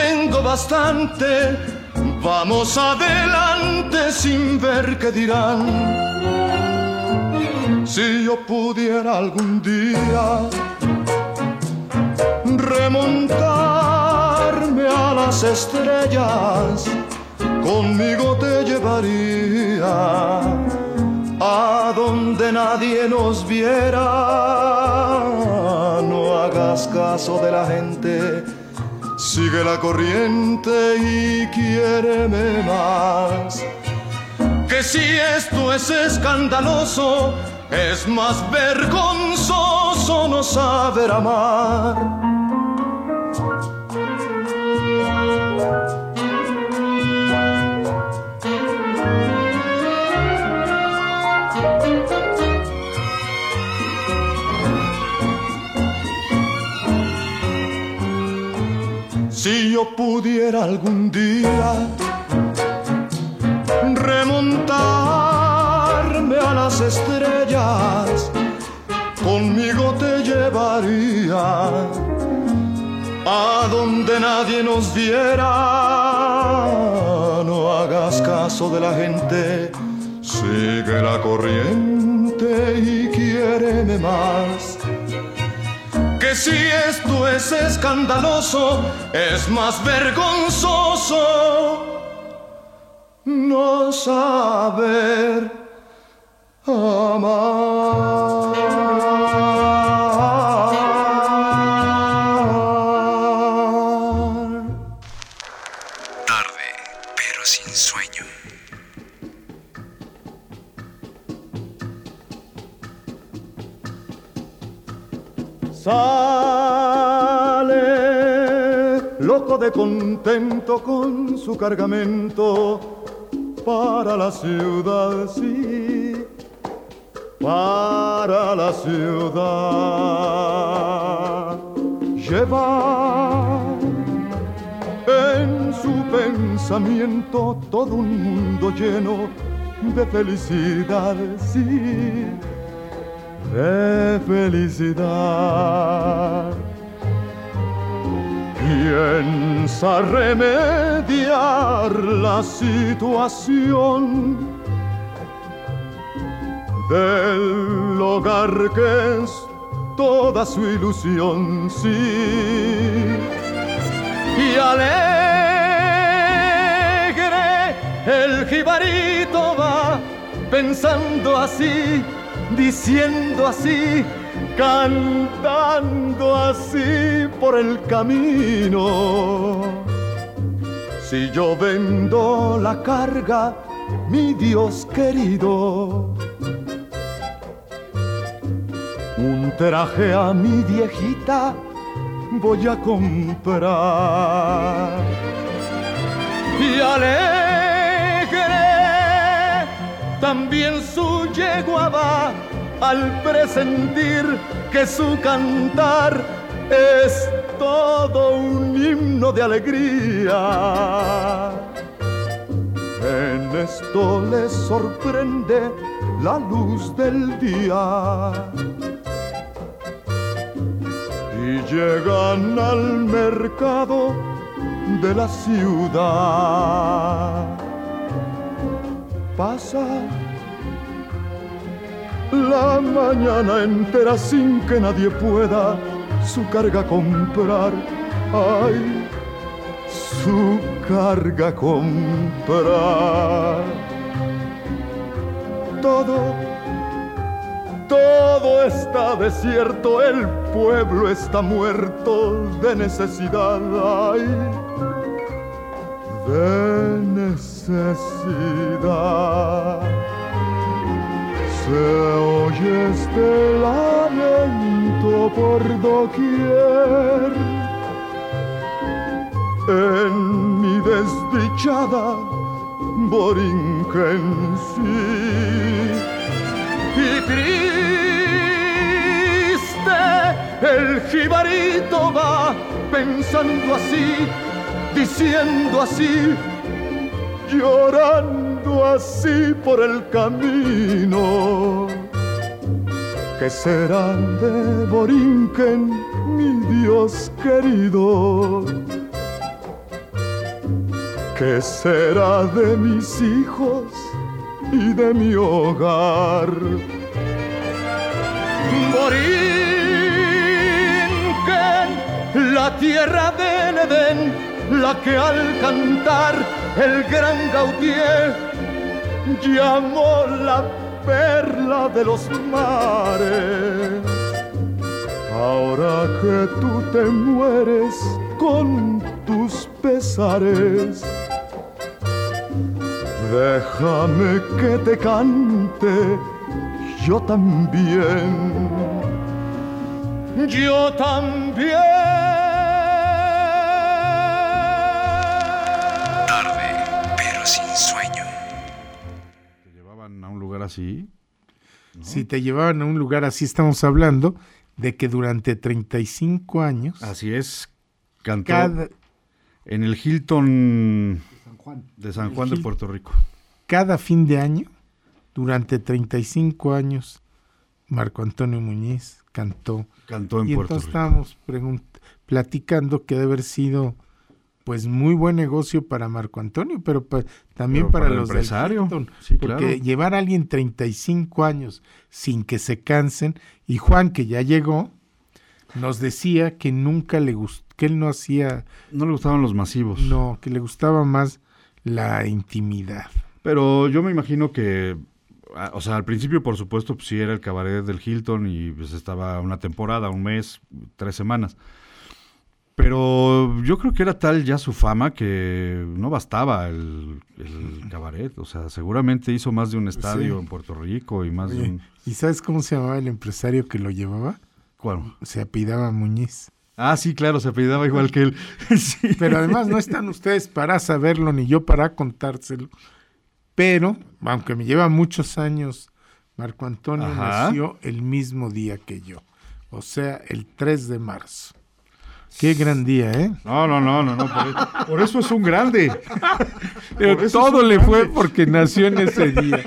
Speaker 3: tengo bastante. Vamos adelante sin ver qué dirán. Si yo pudiera algún día remontarme a las estrellas, conmigo te llevaría a donde nadie nos viera. No hagas caso de la gente Sigue la corriente y quiéreme más. Que si esto es escandaloso, es más vergonzoso no saber amar. Pudiera algún día remontarme a las estrellas, conmigo te llevaría a donde nadie nos viera. No hagas caso de la gente, sigue la corriente y quiéreme más que si esto es escandaloso, es más vergonzoso no saber amar. De contento con su cargamento para la ciudad, sí, para la ciudad. Lleva en su pensamiento todo un mundo lleno de felicidad, sí, de felicidad. Piensa remediar la situación del hogar que es toda su ilusión, sí. Y alegre el jibarito va pensando así, diciendo así, cantando así por el camino. Si yo vendo la carga, mi Dios querido, un traje a mi viejita voy a comprar. Y alegre también su yegua va al presentir que su cantar es todo un himno de alegría. En esto les sorprende la luz del día. Y llegan al mercado de la ciudad. Pasa la mañana entera sin que nadie pueda su carga comprar. Ay, su carga comprar. Todo, todo está desierto, el pueblo está muerto de necesidad. Ay, de necesidad se oye este lamento por doquier. En mi desdichada Borinquen sí. Y triste el jibarito va pensando así, diciendo así, llorando así por el camino. ¿Qué será de Borinquen, mi Dios querido? ¿Qué será de mis hijos y de mi hogar? Borinquen, la tierra del Edén, la que al cantar el gran Gautier llamó la perla de los mares. Ahora que tú te mueres con tus pesares, déjame que te cante yo también. Yo también.
Speaker 5: Tarde, pero sin sueño.
Speaker 12: Lugar así?
Speaker 4: Si te llevaban a un lugar así, estamos hablando de que durante 35 años,
Speaker 12: Así es. Cantó
Speaker 4: cada,
Speaker 5: En el Hilton
Speaker 6: San Juan.
Speaker 5: de San Juan de
Speaker 4: Hilton.
Speaker 5: Puerto Rico.
Speaker 4: Cada fin de año, durante 35 años, Marco Antonio Muñiz cantó.
Speaker 5: Cantó en
Speaker 4: y
Speaker 5: Puerto
Speaker 4: entonces
Speaker 5: Rico.
Speaker 4: estábamos platicando que debe haber sido pues muy buen negocio para Marco Antonio, pero pa- también
Speaker 5: Pero
Speaker 4: para,
Speaker 5: para el
Speaker 4: los del
Speaker 5: empresario.
Speaker 4: Hilton,
Speaker 5: Sí,
Speaker 4: porque
Speaker 5: claro.
Speaker 4: llevar a alguien 35 años sin que se cansen y Juan que ya llegó nos decía que nunca le gustó, que él no hacía,
Speaker 5: No le gustaban los masivos.
Speaker 4: no, que le gustaba más la intimidad.
Speaker 5: Pero yo me imagino que, ah, o sea, al principio, por supuesto, pues sí era el cabaret del Hilton y pues estaba una temporada, un mes, tres semanas. Pero yo creo que era tal ya su fama que no bastaba el, el cabaret. O sea, seguramente hizo más de un estadio
Speaker 4: Sí.
Speaker 5: en Puerto Rico y más de un...
Speaker 4: ¿Y sabes cómo se llamaba el empresario que lo llevaba?
Speaker 5: ¿Cuál?
Speaker 4: Se apellidaba Muñiz.
Speaker 5: Ah, sí, claro, se apellidaba igual que él. Sí.
Speaker 4: Pero además no están ustedes para saberlo ni yo para contárselo. Pero, aunque me lleva muchos años, Marco Antonio
Speaker 5: Ajá.
Speaker 4: nació el mismo día que yo. O sea, el 3 de marzo. Qué gran día, ¿eh?
Speaker 5: No, no, no, no, no. Por, por eso es un grande.
Speaker 4: Pero todo le fue porque nació en ese día.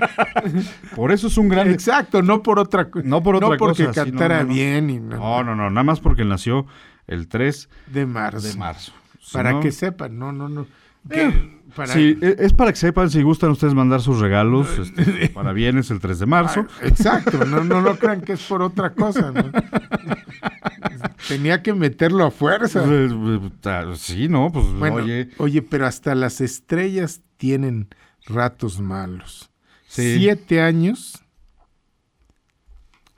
Speaker 5: Por eso es un grande.
Speaker 4: Exacto, no por otra cosa.
Speaker 5: No por otra
Speaker 4: porque
Speaker 5: cosa, sí, no,
Speaker 4: cantara
Speaker 5: no, no.
Speaker 4: bien y no-
Speaker 5: No, no, nada más porque nació el 3
Speaker 4: de marzo.
Speaker 5: de marzo. Si
Speaker 4: Para que sepan, no, no, no. Que-
Speaker 5: Eh,
Speaker 4: para-
Speaker 5: Sí, e- es para que sepan, si gustan ustedes mandar sus regalos, este, para bienes el 3 de marzo.
Speaker 4: Ah, Exacto, no, no lo crean que es por otra cosa. ¿no? Tenía que meterlo a fuerza.
Speaker 5: Eh, eh, ta- Sí, no, pues
Speaker 4: Bueno,
Speaker 5: oye,
Speaker 4: oye, pero hasta las estrellas tienen ratos malos.
Speaker 5: Sí.
Speaker 4: Siete años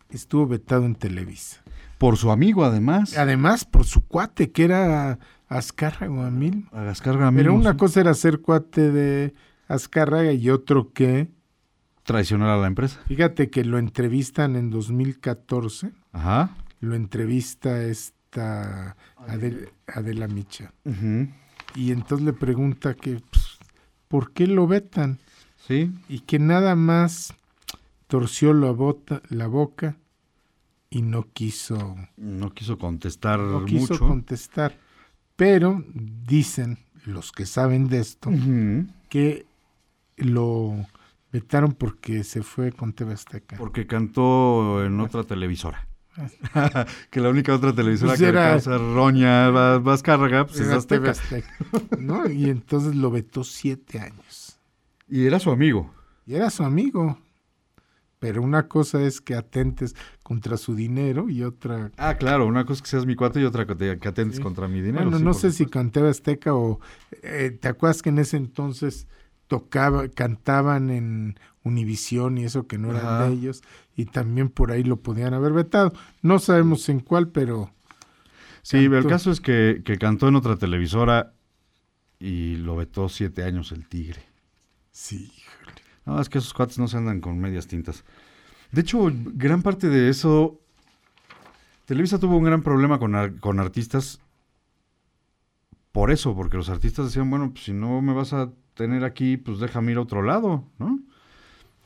Speaker 4: estuvo vetado en Televisa.
Speaker 5: por su amigo además,
Speaker 4: Además, por su cuate, que era Azcárraga Mil.
Speaker 5: a Gascarga
Speaker 4: Pero una cosa era ser cuate de Azcárraga y otro que,
Speaker 5: traicionar a la empresa.
Speaker 4: fíjate que lo entrevistan en 2014,
Speaker 5: Ajá.
Speaker 4: lo entrevista esta Adel- Adela Micha.
Speaker 5: ujú,
Speaker 4: Y entonces le pregunta que, pues, ¿por qué lo vetan?
Speaker 5: Sí,
Speaker 4: Y que nada más torció la, bota, la boca y no quiso,
Speaker 5: no quiso contestar
Speaker 4: no quiso
Speaker 5: mucho.
Speaker 4: contestar. Pero dicen los que saben de esto que lo vetaron porque se fue con TV Azteca.
Speaker 5: Porque cantó en otra televisora. que la única otra televisora
Speaker 4: Pues
Speaker 5: que
Speaker 4: era-
Speaker 5: Roña Vas- Vázcarraga pues es Azteca.
Speaker 4: Azteca, ¿no? Y entonces lo vetó siete años.
Speaker 5: Y era su amigo.
Speaker 4: Y era su amigo. Pero una cosa es que atentes contra su dinero y otra...
Speaker 5: Ah, claro, una cosa es que seas mi cuate y otra que te que atentes
Speaker 4: Sí.
Speaker 5: contra mi dinero.
Speaker 4: bueno,
Speaker 5: sí,
Speaker 4: no sé si TV Azteca o... eh, ¿Te acuerdas que en ese entonces tocaba, cantaban en Univisión y eso que no eran
Speaker 5: Ajá.
Speaker 4: de ellos? Y también por ahí lo podían haber vetado. No sabemos en cuál, pero...
Speaker 5: Sí, el
Speaker 4: cantó.
Speaker 5: caso es que, que cantó en otra televisora y lo vetó siete años el tigre.
Speaker 4: Sí.
Speaker 5: No, es que esos cuates no se andan con medias tintas. De hecho, gran parte de eso. Televisa tuvo un gran problema con, ar- con artistas. Por eso, porque los artistas decían, bueno, pues si no me vas a tener aquí, pues déjame ir a otro lado, ¿no?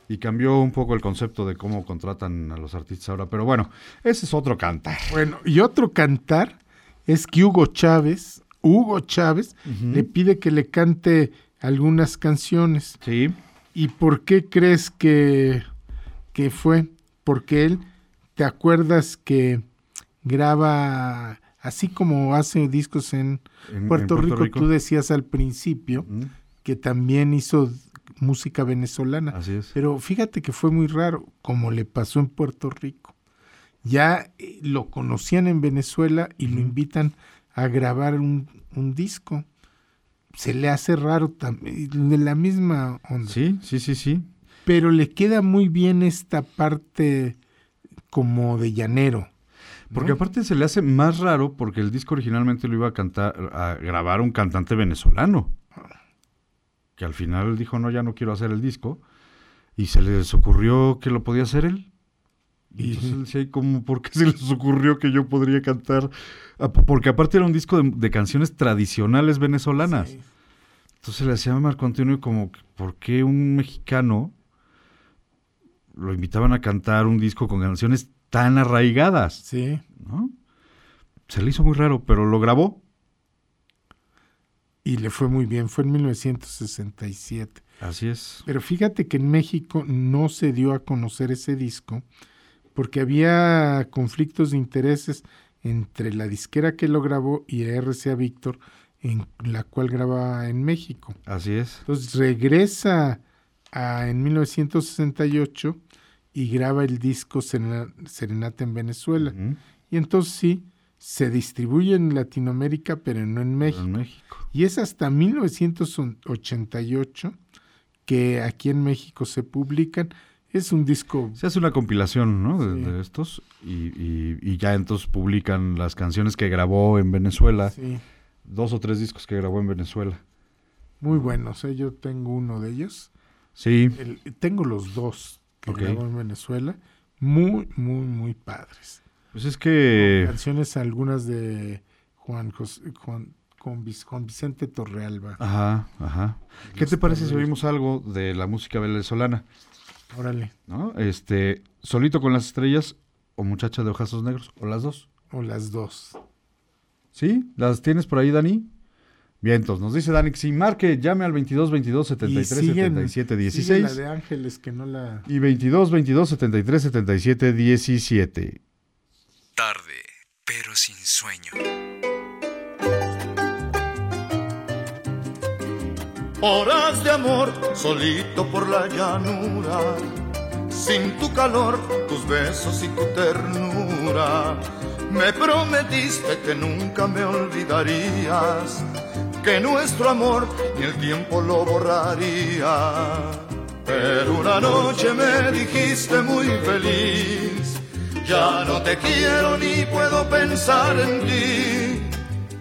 Speaker 5: Y cambió un poco el concepto de cómo contratan a los artistas ahora. Pero bueno, ese es otro cantar.
Speaker 4: Bueno, y otro cantar es que Hugo Chávez, Hugo Chávez, le pide que le cante algunas canciones.
Speaker 5: Sí.
Speaker 4: ¿Y por qué crees que, que fue? Porque él, ¿te acuerdas que graba, así como hace discos en,
Speaker 5: En- en
Speaker 4: Puerto, Rico,
Speaker 5: Rico.
Speaker 4: tú decías al principio que también hizo música venezolana?
Speaker 5: Así es.
Speaker 4: Pero fíjate que fue muy raro, como le pasó en Puerto Rico. Ya eh, lo conocían en Venezuela y lo invitan a grabar un, un disco. Se le hace raro también, de la misma onda.
Speaker 5: Sí, sí, sí, sí.
Speaker 4: Pero le queda muy bien esta parte como de llanero. ¿no?
Speaker 5: Porque aparte se le hace más raro porque el disco originalmente lo iba a cantar, a grabar un cantante venezolano. Que al final dijo, no, ya no quiero hacer el disco. Y se les ocurrió que lo podía hacer él. Y entonces decía, ¿cómo, ¿por qué se les ocurrió que yo podría cantar? Ah, Porque aparte era un disco de, de canciones tradicionales venezolanas.
Speaker 4: Sí.
Speaker 5: Entonces le decía a Marco Antonio como, ¿por qué un mexicano lo invitaban a cantar un disco con canciones tan arraigadas?
Speaker 4: Sí.
Speaker 5: ¿no? Se le hizo muy raro, pero lo grabó. Y
Speaker 4: le fue muy bien, fue en 1967.
Speaker 5: Así es.
Speaker 4: Pero fíjate que en México no se dio a conocer ese disco porque había conflictos de intereses entre la disquera que lo grabó y RCA Víctor, en la cual graba en México.
Speaker 5: Así es.
Speaker 4: Entonces regresa a, en 1968 y graba el disco Serena- Serenata en Venezuela. Y entonces sí, se distribuye en Latinoamérica, pero no en México.
Speaker 5: En México.
Speaker 4: Y es hasta 1988 que aquí en México se publican. Es un disco
Speaker 5: Se hace una compilación, ¿no? De,
Speaker 4: Sí.
Speaker 5: de estos y, y- y ya entonces publican las canciones que grabó en Venezuela,
Speaker 4: sí,
Speaker 5: dos o tres discos que grabó en Venezuela.
Speaker 4: muy buenos. ¿eh? Yo tengo uno de ellos.
Speaker 5: Sí,
Speaker 4: El- tengo los dos que grabó en Venezuela. Muy, muy, muy padres.
Speaker 5: pues es que
Speaker 4: Canciones algunas de Juan, Jos- Juan, con Juan Vicente Torrealba.
Speaker 5: Ajá, ajá. ¿Qué te parece si oímos algo de la música venezolana?
Speaker 4: Órale.
Speaker 5: ¿No? Este, Solito con las estrellas o Muchacha de ojazos negros, o las dos.
Speaker 4: O las dos.
Speaker 5: ¿Sí? ¿Las tienes por ahí, Dani? Bien, entonces nos dice Dani que si marque, llame al 22 22 73
Speaker 4: siguen-
Speaker 5: 77
Speaker 4: sigue
Speaker 5: 16
Speaker 4: la de Ángeles que no la...
Speaker 5: y 22 22 73 77 17.
Speaker 8: Tarde, pero sin sueño.
Speaker 3: Horas de amor, solito por la llanura, sin tu calor, tus besos y tu ternura. Me prometiste que nunca me olvidarías, que nuestro amor ni el tiempo lo borraría. Pero una noche me dijiste muy feliz, ya no te quiero ni puedo pensar en ti.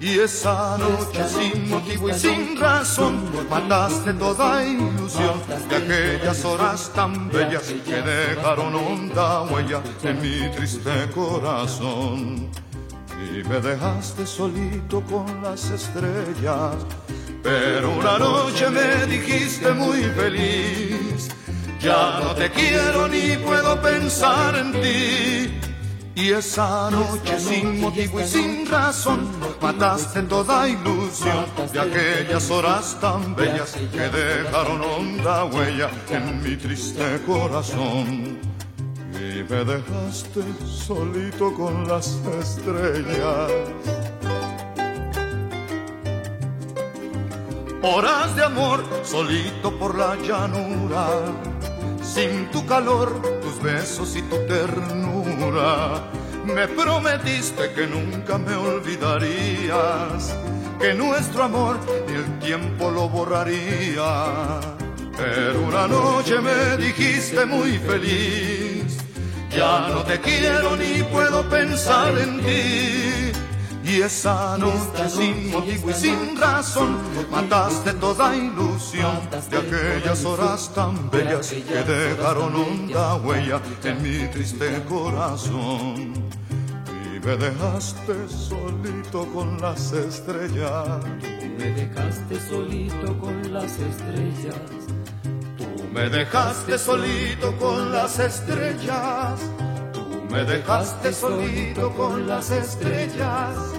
Speaker 3: Y esa noche sin motivo y sin razón mataste toda ilusión de aquellas horas tan bellas que dejaron honda huella en mi triste corazón. Y me dejaste solito con las estrellas, pero una noche me dijiste muy feliz, ya no te quiero ni puedo pensar en ti. Y esa noche sin motivo y sin razón mataste toda ilusión de aquellas horas tan bellas que dejaron honda huella en mi triste corazón. Y me dejaste solito con las estrellas. Horas de amor, solito por la llanura, sin tu calor, tus besos y tu ternura. Me prometiste que nunca me olvidarías, que nuestro amor ni el tiempo lo borraría. Pero una noche me dijiste muy feliz, ya no te quiero ni puedo pensar en ti. Y esa noche sin motivo y sin razón mataste toda ilusión de aquellas horas tan bellas que dejaron honda huella en mi triste corazón. Y me dejaste solito con las estrellas.
Speaker 13: Me dejaste solito con las estrellas.
Speaker 3: Tú me dejaste solito con las estrellas. Tú me dejaste solito con las estrellas.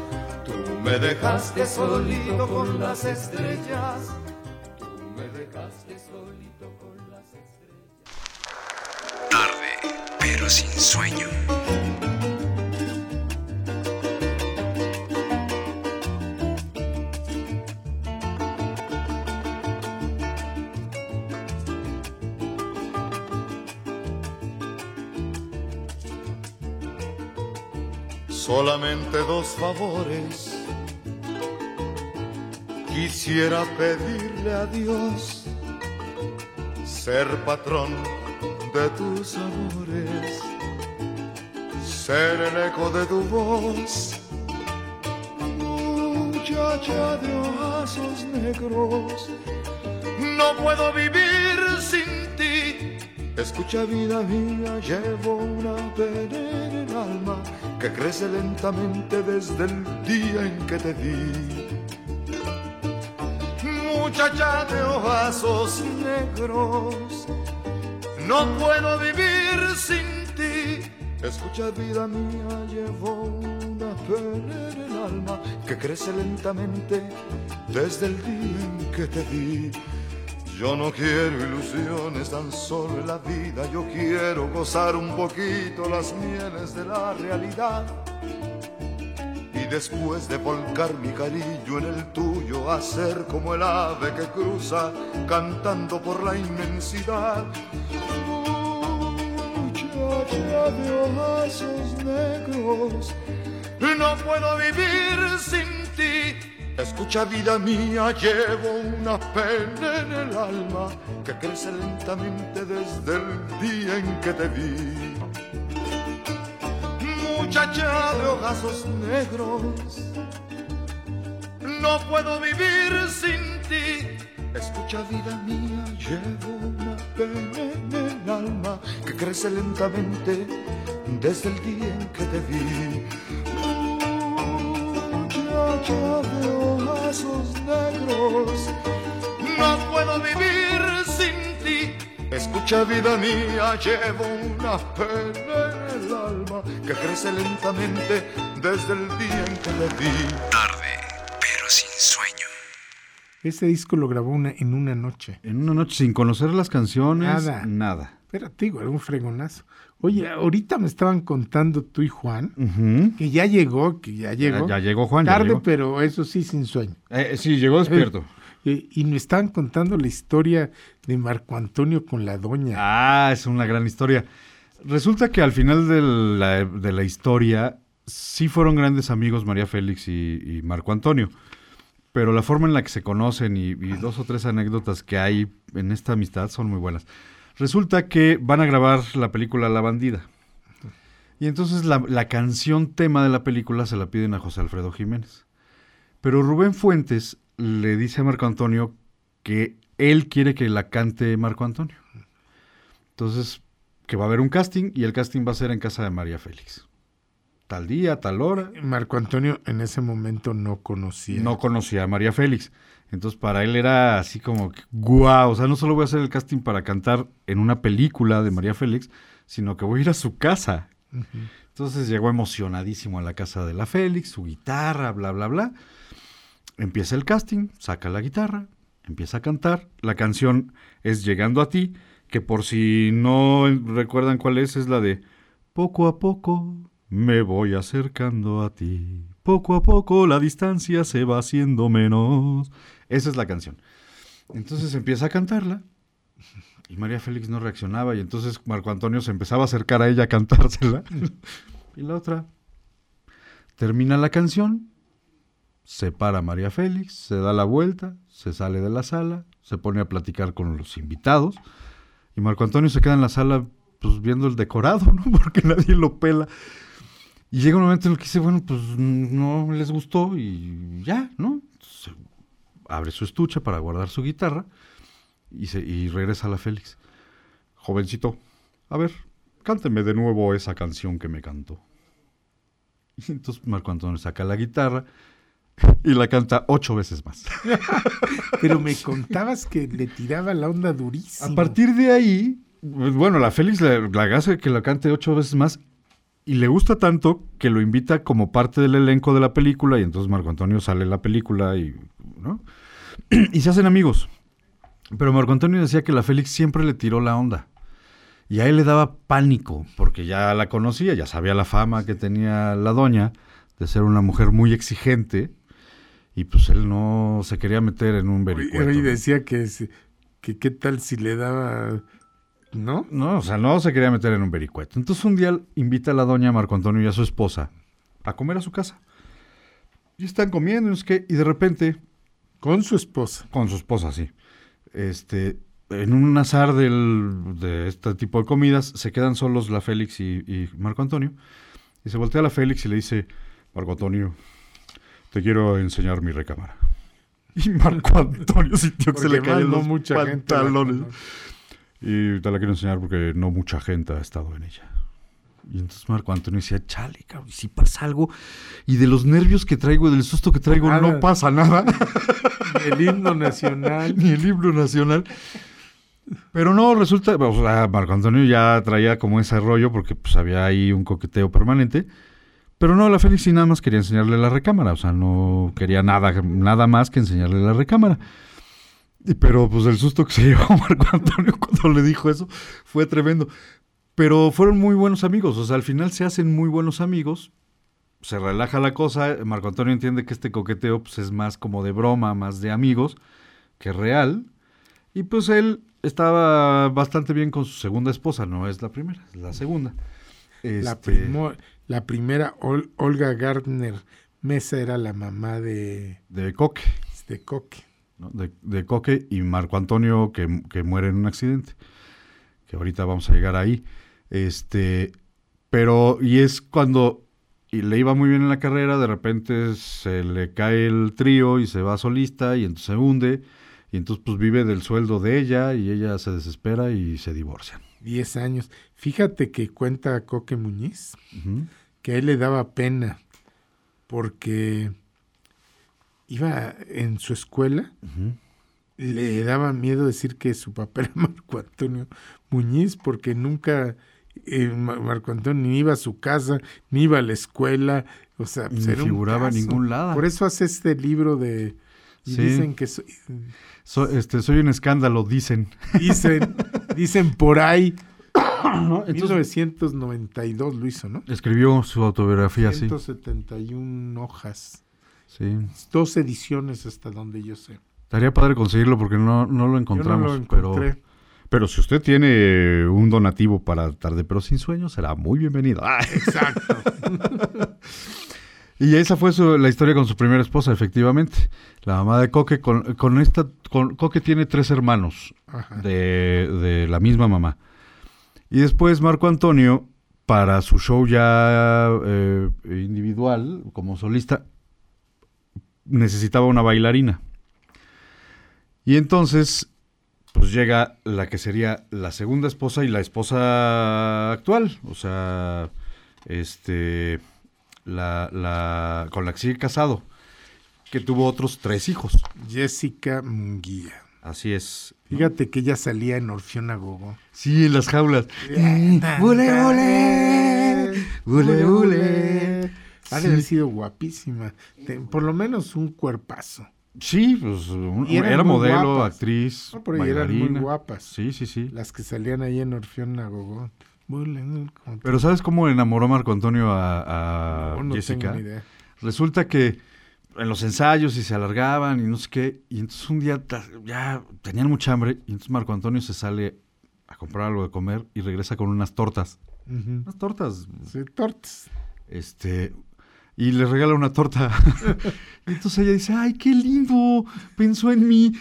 Speaker 3: Me dejaste solito con las estrellas.
Speaker 13: Tú me dejaste solito con las estrellas.
Speaker 8: Tarde, pero sin sueño.
Speaker 3: Solamente dos favores quisiera pedirle a Dios ser patrón de tus amores, ser el eco de tu voz, muchacha de ojazos negros. No puedo vivir sin ti. Escucha vida mía, llevo una pena en el alma que crece lentamente desde el día en que te vi. Muchacha de ojazos negros, no puedo vivir sin ti. Escucha vida mía, llevo una pena en el alma que crece lentamente desde el día en que te vi. Yo no quiero ilusiones tan solo la vida, yo quiero gozar un poquito las mieles de la realidad. Después de volcar mi cariño en el tuyo, hacer como el ave que cruza cantando por la inmensidad. Muchacha de ojazos negros, no puedo vivir sin ti Escucha vida mía, llevo una pena en el alma que crece lentamente desde el día en que te vi. Muchacha de ojazos negros, no puedo vivir sin ti. Escucha vida mía, llevo una pena en el alma que crece lentamente desde el día en que te vi muchacha de ojazos negros. No puedo vivir. Escucha vida mía, llevo una pena en el alma que crece lentamente desde el día en que le vi.
Speaker 8: Tarde, pero sin sueño.
Speaker 4: Ese disco lo grabó una, en una noche.
Speaker 5: En una noche sin conocer las canciones,
Speaker 4: Nada.
Speaker 5: nada.
Speaker 4: Pero te digo, era un fregonazo. Oye, ahorita me estaban contando tú y Juan que ya llegó, que ya llegó.
Speaker 5: Ya, ya llegó Juan. ya
Speaker 4: Tarde,
Speaker 5: llegó.
Speaker 4: pero eso sí, sin sueño.
Speaker 5: Eh, sí, llegó despierto.
Speaker 4: Eh, y me estaban contando la historia de Marco Antonio con la doña.
Speaker 5: Ah, es una gran historia. Resulta que al final de la, de la historia sí fueron grandes amigos María Félix y, y Marco Antonio. Pero la forma en la que se conocen y, y dos o tres anécdotas que hay en esta amistad son muy buenas. Resulta que van a grabar la película La Bandida. Y entonces la, la canción tema de la película se la piden a José Alfredo Jiménez. Pero Rubén Fuentes le dice a Marco Antonio que él quiere que la cante Marco Antonio. Entonces, que va a haber un casting y el casting va a ser en casa de María Félix. Tal día, tal hora.
Speaker 4: Marco Antonio en ese momento no conocía.
Speaker 5: No conocía a María Félix. Entonces, para él era así como, guau, o sea, no solo voy a hacer el casting para cantar en una película de María Félix, sino que voy a ir a su casa. Entonces llegó emocionadísimo a la casa de la Félix, su guitarra, bla, bla, bla. Empieza el casting, saca la guitarra, empieza a cantar. La canción es Llegando a ti, que por si no recuerdan cuál es, es la de Poco a poco me voy acercando a ti. Poco a poco la distancia se va haciendo menos. Esa es la canción. Entonces empieza a cantarla y María Félix no reaccionaba y entonces Marco Antonio se empezaba a acercar a ella a cantársela. y la otra termina la canción, se para María Félix, se da la vuelta, se sale de la sala, se pone a platicar con los invitados y Marco Antonio se queda en la sala pues viendo el decorado, ¿no? Porque nadie lo pela. Y llega un momento en el que dice, bueno, pues no les gustó y ya, ¿no? Se abre su estuche para guardar su guitarra y, se, y regresa a la Félix. Jovencito, a ver, cánteme de nuevo esa canción que me cantó. Y entonces Marco Antonio saca la guitarra y la canta ocho veces más.
Speaker 4: Pero me contabas que le tiraba la onda durísimo.
Speaker 5: A partir de ahí, pues, bueno, la Félix la, la hace que la cante ocho veces más y le gusta tanto que lo invita como parte del elenco de la película y entonces Marco Antonio sale en la película y, ¿no? y se hacen amigos. Pero Marco Antonio decía que la Félix siempre le tiró la onda. Y a él le daba pánico, porque ya la conocía, ya sabía la fama que tenía la doña de ser una mujer muy exigente. Y pues él no se quería meter en un vericueto.
Speaker 4: Y decía que, que qué tal si le daba, ¿no?
Speaker 5: No, o sea, no se quería meter en un vericueto. Entonces un día invita a la doña Marco Antonio y a su esposa a comer a su casa. Y están comiendo, y sé qué, y de repente,
Speaker 4: Con su esposa.
Speaker 5: con su esposa, sí, este, en un azar del- de este tipo de comidas, se quedan solos la Félix y, y Marco Antonio. Y se voltea a la Félix y le dice, Marco Antonio, te quiero enseñar mi recámara. Y Marco Antonio sintió que se le caían los
Speaker 4: mucha
Speaker 5: pantalones. Y te la quiero enseñar porque no mucha gente ha estado en ella. Y entonces Marco Antonio decía, chale, cabrón, y si pasa algo, y de los nervios que traigo, del susto que traigo,
Speaker 4: Nada.
Speaker 5: no pasa nada.
Speaker 4: El himno nacional.
Speaker 5: Ni el himno nacional. Pero no, resulta, o sea, Marco Antonio ya traía como ese rollo porque pues había ahí un coqueteo permanente. Pero no, la Félix sí nada más quería enseñarle la recámara, o sea, no quería nada, nada más que enseñarle la recámara. Y, pero pues el susto que se llevó Marco Antonio cuando le dijo eso fue tremendo. Pero fueron muy buenos amigos, o sea, al final se hacen muy buenos amigos, se relaja la cosa, Marco Antonio entiende que este coqueteo pues, es más como de broma, más de amigos, que real. Y pues él estaba bastante bien con su segunda esposa, no es la primera, es la segunda.
Speaker 4: La,
Speaker 5: Este,
Speaker 4: primo- la primera, Ol- Olga Gardner Mesa, era la mamá de,
Speaker 5: de Coque.
Speaker 4: de Coque.
Speaker 5: ¿no? de, de Coque y Marco Antonio que, que muere en un accidente. Que ahorita vamos a llegar ahí. Este, pero, y es cuando y le iba muy bien en la carrera, de repente se le cae el trío y se va solista y entonces se hunde. Y entonces pues vive del sueldo de ella y ella se desespera y se divorcian.
Speaker 4: 10 años. Fíjate que cuenta Coque Muñiz
Speaker 5: Ujú.
Speaker 4: Que a él le daba pena porque iba en su escuela, le daba miedo decir que su papá era Marco Antonio Muñiz porque nunca eh, Ma- Marco Antonio ni iba a su casa, ni iba a la escuela, o sea, pues
Speaker 5: Ni figuraba en
Speaker 4: caso.
Speaker 5: ningún lado.
Speaker 4: Por eso hace este libro de... Y
Speaker 5: Sí.
Speaker 4: dicen que... so-
Speaker 5: So- este, soy un escándalo, dicen.
Speaker 4: dicen, dicen por ahí...
Speaker 5: Entonces-
Speaker 4: 1992 lo hizo, ¿no?
Speaker 5: Escribió su autobiografía, sí.
Speaker 4: 171 hojas.
Speaker 5: sí.
Speaker 4: Dos ediciones hasta donde yo sé.
Speaker 5: Estaría padre conseguirlo porque no, no lo encontramos.
Speaker 4: Yo no lo
Speaker 5: pero, pero si usted tiene un donativo para Tarde pero sin sueño, será muy bienvenido. Ah.
Speaker 4: Exacto.
Speaker 5: Y esa fue su- la historia con su primera esposa, efectivamente. La mamá de Coque, con, con esta, con, Coque tiene tres hermanos de, de la misma mamá. Y después Marco Antonio, para su show ya eh, individual, como solista, necesitaba una bailarina. Y entonces, pues llega la que sería la segunda esposa y la esposa actual. O sea, este, la, con la que sigue casado, que tuvo otros tres hijos.
Speaker 4: Jessica Munguía.
Speaker 5: Así es.
Speaker 4: Fíjate que ella salía en Orfeón a Gogo.
Speaker 5: Sí, en las jaulas.
Speaker 4: ¡Bule, bule! ¡Bule, bule! Ha de
Speaker 5: Sí.
Speaker 4: haber sido guapísima. Por lo menos un cuerpazo.
Speaker 5: Sí, pues un- era modelo,
Speaker 4: guapas.
Speaker 5: actriz,
Speaker 4: No, pero eran muy guapas.
Speaker 5: Sí, sí, sí.
Speaker 4: Las que salían ahí en Orfeón como-
Speaker 5: Pero ¿sabes cómo enamoró Marco Antonio a, a
Speaker 4: No, no
Speaker 5: Jessica?
Speaker 4: tengo ni idea.
Speaker 5: Resulta que en los ensayos y se alargaban y no sé qué, y entonces un día ya tenían mucha hambre y entonces Marco Antonio se sale a comprar algo de comer y regresa con unas tortas. Unas tortas,
Speaker 4: Sí, tortas.
Speaker 5: este, y le regala una torta. y entonces ella dice, ay, qué lindo, pensó en mí.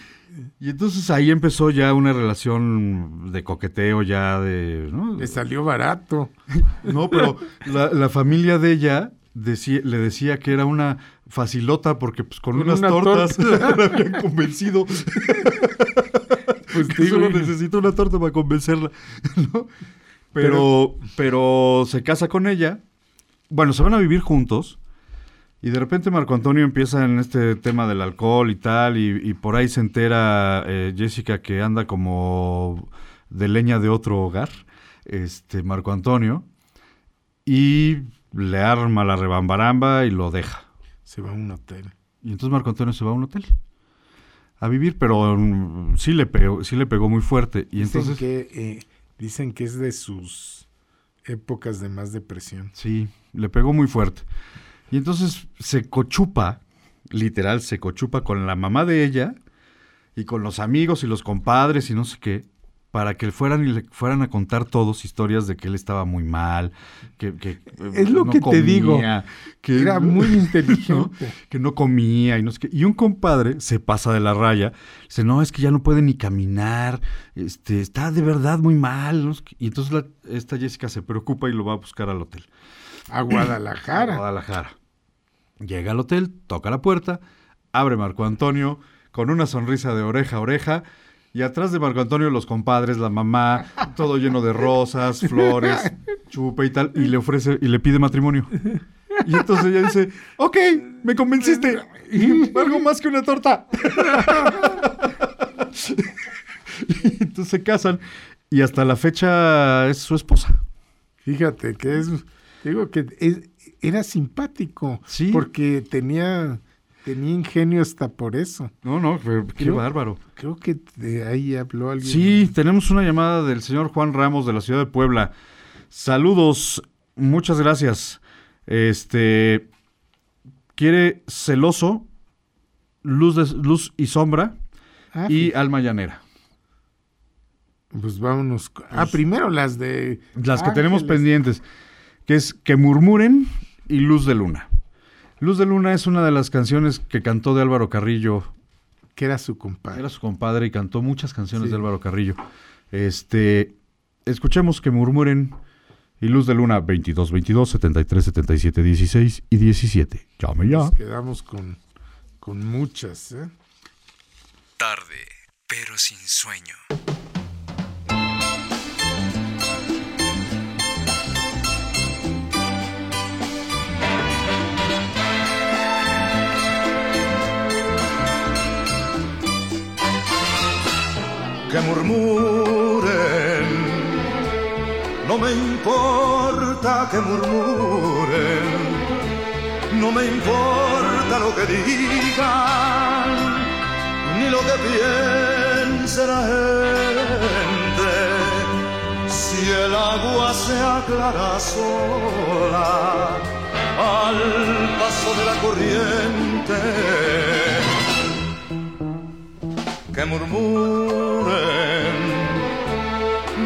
Speaker 5: Y entonces ahí empezó ya una relación de coqueteo ya de... ¿no?
Speaker 4: Le salió barato.
Speaker 5: No, pero la, la familia de ella decía, le decía que era una facilota porque pues con,
Speaker 4: Con
Speaker 5: unas
Speaker 4: una
Speaker 5: tortas
Speaker 4: torta.
Speaker 5: la habían convencido.
Speaker 4: Pues
Speaker 5: que solo
Speaker 4: digo,
Speaker 5: necesita una torta para convencerla. ¿no? Pero, pero se casa con ella. Bueno, se van a vivir juntos. Y de repente Marco Antonio empieza en este tema del alcohol y tal, y, y por ahí se entera eh, Jessica que anda como de leña de otro hogar, este Marco Antonio, y le arma la rebambaramba y lo deja.
Speaker 4: Se va a un hotel.
Speaker 5: Y entonces Marco Antonio se va a un hotel a vivir, pero mm, sí le pegó, sí le pegó muy fuerte. Y
Speaker 4: Dicen,
Speaker 5: entonces,
Speaker 4: que, eh, dicen que es de sus épocas de más depresión.
Speaker 5: sí, le pegó muy fuerte. Y entonces se cochupa, literal, se cochupa con la mamá de ella y con los amigos y los compadres y no sé qué, para que fueran y le fueran a contar todos historias de que él estaba muy mal, que, que,
Speaker 4: Es lo
Speaker 5: no
Speaker 4: que te digo.
Speaker 5: que
Speaker 4: Era muy inteligente.
Speaker 5: que no comía y no sé qué. Y un compadre se pasa de la raya, dice, no, es que ya no puede ni caminar, este, está de verdad muy mal. no. Y entonces la- esta Jessica se preocupa y lo va a buscar al hotel.
Speaker 4: A
Speaker 5: A
Speaker 4: Guadalajara.
Speaker 5: Guadalajara. Llega al hotel, toca la puerta, abre Marco Antonio con una sonrisa de oreja a oreja. Y atrás de Marco Antonio los compadres, la mamá, todo lleno de rosas, flores, chupa y tal, y le ofrece y le pide matrimonio. Y entonces ella dice, ok, me convenciste, algo más que una torta. y entonces se casan y hasta la fecha es su esposa.
Speaker 4: Fíjate que es, digo que es, era simpático.
Speaker 5: Sí.
Speaker 4: Porque tenía, tenía ingenio hasta por eso.
Speaker 5: No, no, qué, qué
Speaker 4: Creo-
Speaker 5: bárbaro.
Speaker 4: Creo que de ahí habló alguien.
Speaker 5: Sí, tenemos una llamada del señor Juan Ramos de la ciudad de Puebla. Saludos, muchas gracias. Este quiere celoso, luz de luz y sombra
Speaker 4: Ah,
Speaker 5: y alma llanera.
Speaker 4: Pues vámonos. Ah, primero las de.
Speaker 5: Las que tenemos pendientes, que es que murmuren y luz de luna. Luz de luna es una de las canciones que cantó de Álvaro Carrillo
Speaker 4: Que era su compadre.
Speaker 5: Era su compadre y cantó muchas canciones
Speaker 4: Sí.
Speaker 5: de Álvaro Carrillo. Este, escuchemos que murmuren y Luz de Luna 22 22 73 77 16 y 17. Llame ya.
Speaker 4: Nos quedamos con, con muchas, ¿eh?
Speaker 8: Tarde, pero sin sueño.
Speaker 3: Que murmuren, no me importa que murmuren, no me importa lo que digan, ni lo que piense la gente, si el agua se aclara sola al paso de la corriente que murmuren,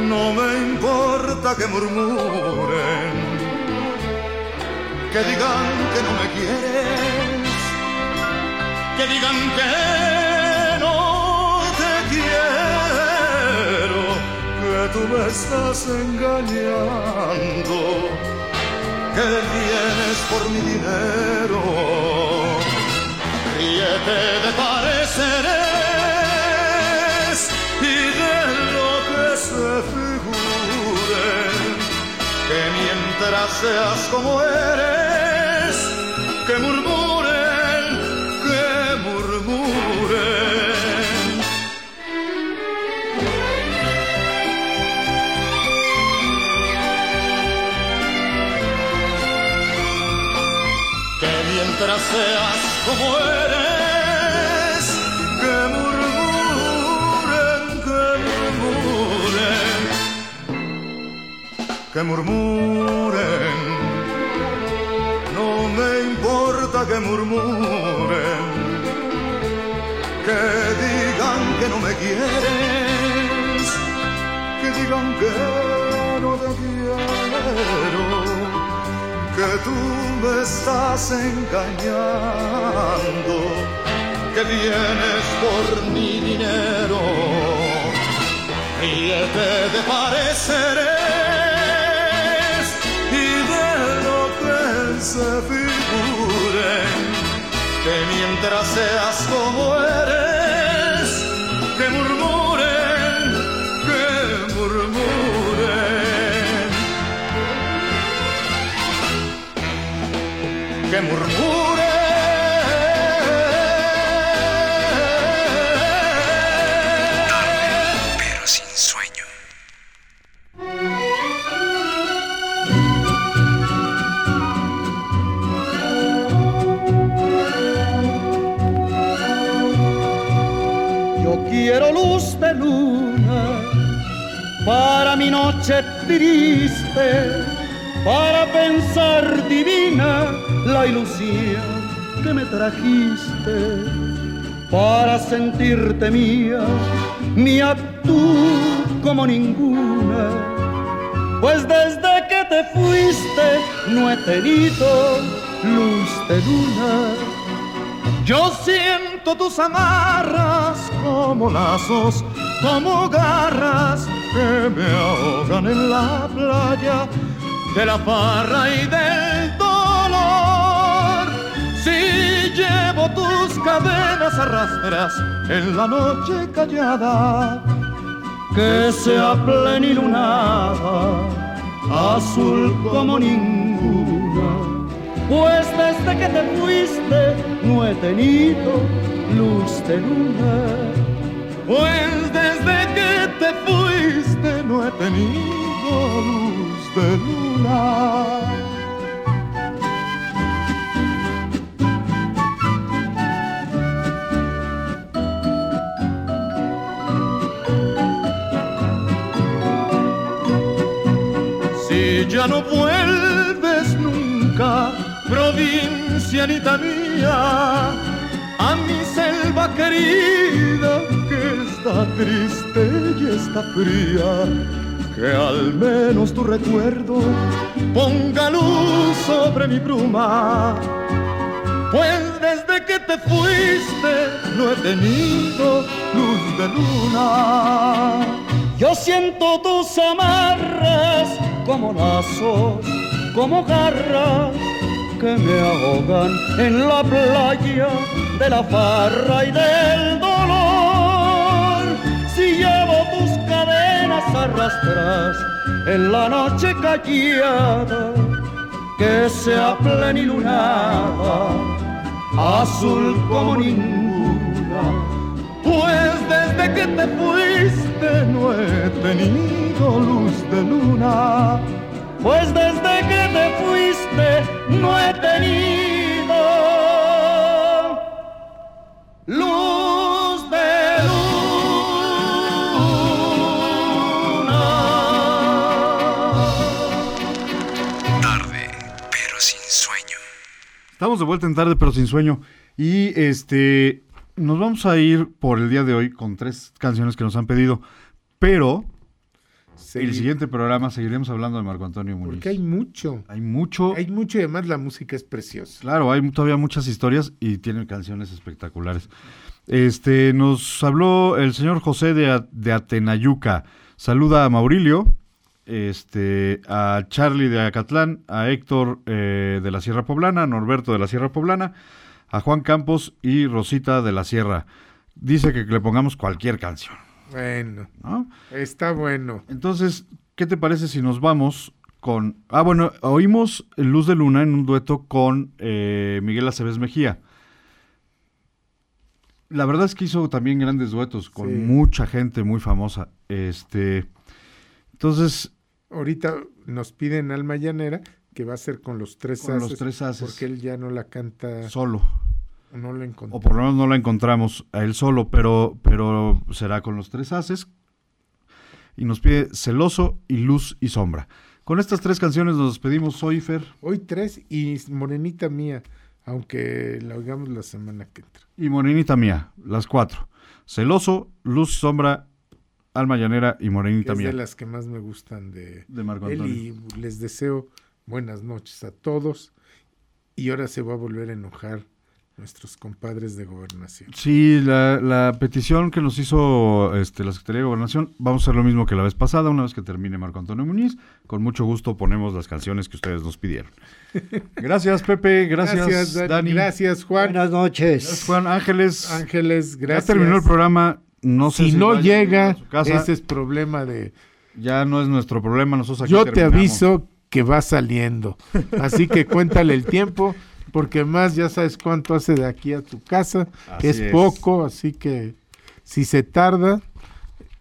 Speaker 3: no me importa que murmuren, que digan que no me quieres, que digan que no te quiero, que tú me estás engañando, que vienes por mi dinero. Ríete de pareceres que mientras seas como eres, que murmuren, que murmuren. que mientras seas como eres, que murmuren, no me importa que murmuren, que digan que no me quieres, que digan que no te quiero que tú me estás engañando, que vienes por mi dinero, ríete de pareceres que mientras seas como eres, que murmuren, que murmuren. que murmure.
Speaker 14: Triste, para pensar divina la ilusión que me trajiste, para sentirte mía, mía tú como ninguna. Pues desde que te fuiste no he tenido luz de luna. Yo siento tus amarras como lazos, como garras que me ahogan en la playa de la farra y del dolor. Si llevo tus cadenas arrastras en la noche callada, que sea plenilunada, azul como ninguna. Pues desde que te fuiste no he tenido luz de luna. tenido luz de luna.
Speaker 3: Si ya no vuelves nunca, provincianita mía, a mi selva querida que está triste y está fría que al menos tu recuerdo ponga luz sobre mi bruma. Pues desde que te fuiste no he tenido luz de luna.
Speaker 15: Yo siento tus amarras como lazos, como garras que me ahogan en la playa de la farra y del arrastras en la noche callada, que sea plenilunada, azul como ninguna.
Speaker 3: Pues desde que te fuiste no he tenido luz de luna.
Speaker 15: Pues desde que te fuiste no he tenido luz
Speaker 5: Estamos de vuelta en tarde, pero sin sueño. Y este. Nos vamos a ir por el día de hoy con tres canciones que nos han pedido. Pero. El siguiente programa seguiremos hablando de Marco Antonio Muñiz.
Speaker 4: Porque hay mucho.
Speaker 5: Hay mucho.
Speaker 4: Hay mucho y además la música es preciosa.
Speaker 5: Claro, hay todavía muchas historias y tienen canciones espectaculares. Este, nos habló el señor José de, de Atenayuca. Saluda a Maurilio, este, a Charlie de Acatlán, a Héctor eh, de la Sierra Poblana, a Norberto de la Sierra Poblana, a Juan Campos y Rosita de la Sierra. Dice que le pongamos cualquier canción.
Speaker 4: Bueno,
Speaker 5: ¿no?
Speaker 4: está bueno.
Speaker 5: Entonces, ¿qué te parece si nos vamos con... Ah, bueno, oímos Luz de Luna en un dueto con eh, Miguel Aceves Mejía. La verdad es que hizo también grandes duetos con
Speaker 4: Sí.
Speaker 5: mucha gente muy famosa. Este, entonces,
Speaker 4: Ahorita nos piden Alma Llanera, que va a ser con los tres
Speaker 5: Con los tres haces.
Speaker 4: Porque él ya no la canta.
Speaker 5: solo.
Speaker 4: No lo encontró.
Speaker 5: O por lo menos no la encontramos a él solo, pero, pero será con los tres haces. Y nos pide Celoso y Luz y Sombra. Con estas tres canciones nos despedimos hoy, Fer.
Speaker 4: Hoy tres y Morenita Mía, aunque la oigamos la semana que entra.
Speaker 5: y Morenita Mía, las cuatro. Celoso, Luz y Sombra, Alma Llanera y Morenita
Speaker 4: es
Speaker 5: Mía.
Speaker 4: de las que más me gustan de,
Speaker 5: De Marco
Speaker 4: él
Speaker 5: Antonio.
Speaker 4: y les deseo buenas noches a todos. Y ahora se va a volver a enojar nuestros compadres de gobernación.
Speaker 5: Sí, la, la petición que nos hizo este, la Secretaría de Gobernación, vamos a hacer lo mismo que la vez pasada, una vez que termine Marco Antonio Muñiz, con mucho gusto ponemos las canciones que ustedes nos pidieron. Gracias, Pepe, gracias,
Speaker 4: Dani.
Speaker 5: Dani.
Speaker 4: Gracias, Juan.
Speaker 6: Buenas noches.
Speaker 5: Gracias, Juan Ángeles.
Speaker 4: Ángeles, gracias.
Speaker 5: Ya terminó el programa, no sé
Speaker 4: si,
Speaker 5: si
Speaker 4: no llega,
Speaker 5: casa.
Speaker 4: ese es problema de...
Speaker 5: Ya no es nuestro problema, nosotros aquí
Speaker 4: Yo te aviso que va saliendo. Así que cuéntale el tiempo, porque más ya sabes cuánto hace de aquí a tu casa. Es. poco, así que si se tarda,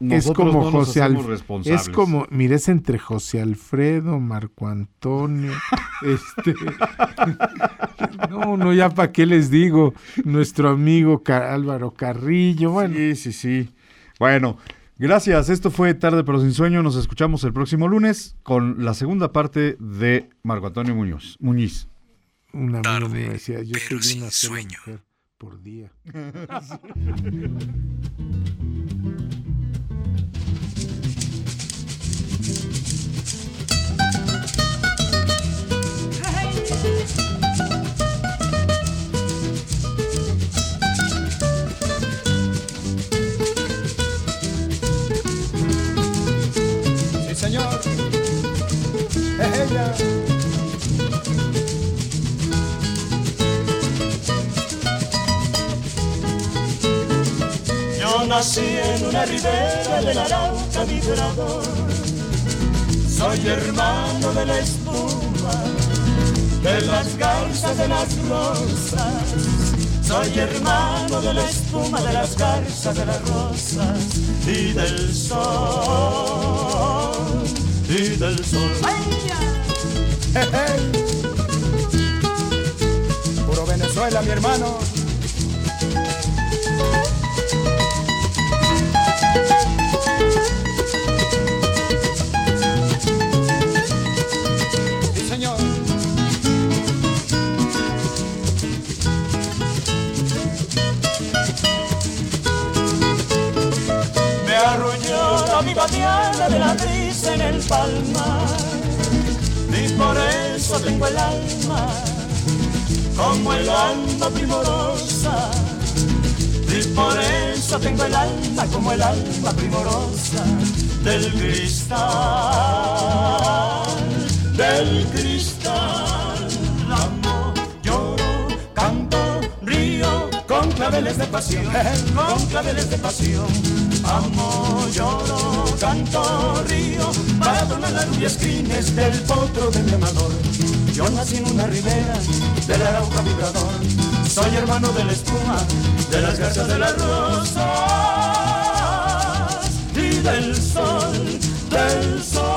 Speaker 4: es como
Speaker 5: no
Speaker 4: José Alfredo. Es como, mira, es entre José Alfredo, Marco Antonio, este. no, no, ya para qué les digo. Nuestro amigo Álvaro Carrillo, bueno.
Speaker 5: Sí, sí, sí. Bueno, gracias. Esto fue Tarde pero sin sueño. Nos escuchamos el próximo lunes con la segunda parte de Marco Antonio Muñoz. Muñiz.
Speaker 4: Un amigo
Speaker 8: Tarde,
Speaker 4: me decía, yo soy una
Speaker 8: sueño.
Speaker 4: mujer por día.
Speaker 7: Señor. Es ella.
Speaker 3: Yo nací en una ribera del Arauca vibrador. Soy hermano de la espuma, de las garzas de las rosas. Soy hermano de la espuma, de las garzas de las rosas y del sol, y del sol.
Speaker 7: Puro Venezuela, mi hermano.
Speaker 3: Viva diana de la brisa en el palmar. Y por eso tengo el alma como el alma primorosa. Y por eso tengo el alma como el alma primorosa del cristal, del cristal. Amo, lloro, canto, río, con claveles de pasión, con claveles de pasión. Amo, lloro, canto, río, para adornar las rubias crines del potro de mi amador. Yo nací en una ribera del arauca vibrador, soy hermano de la espuma, de las garzas de las rosas y del sol, del sol.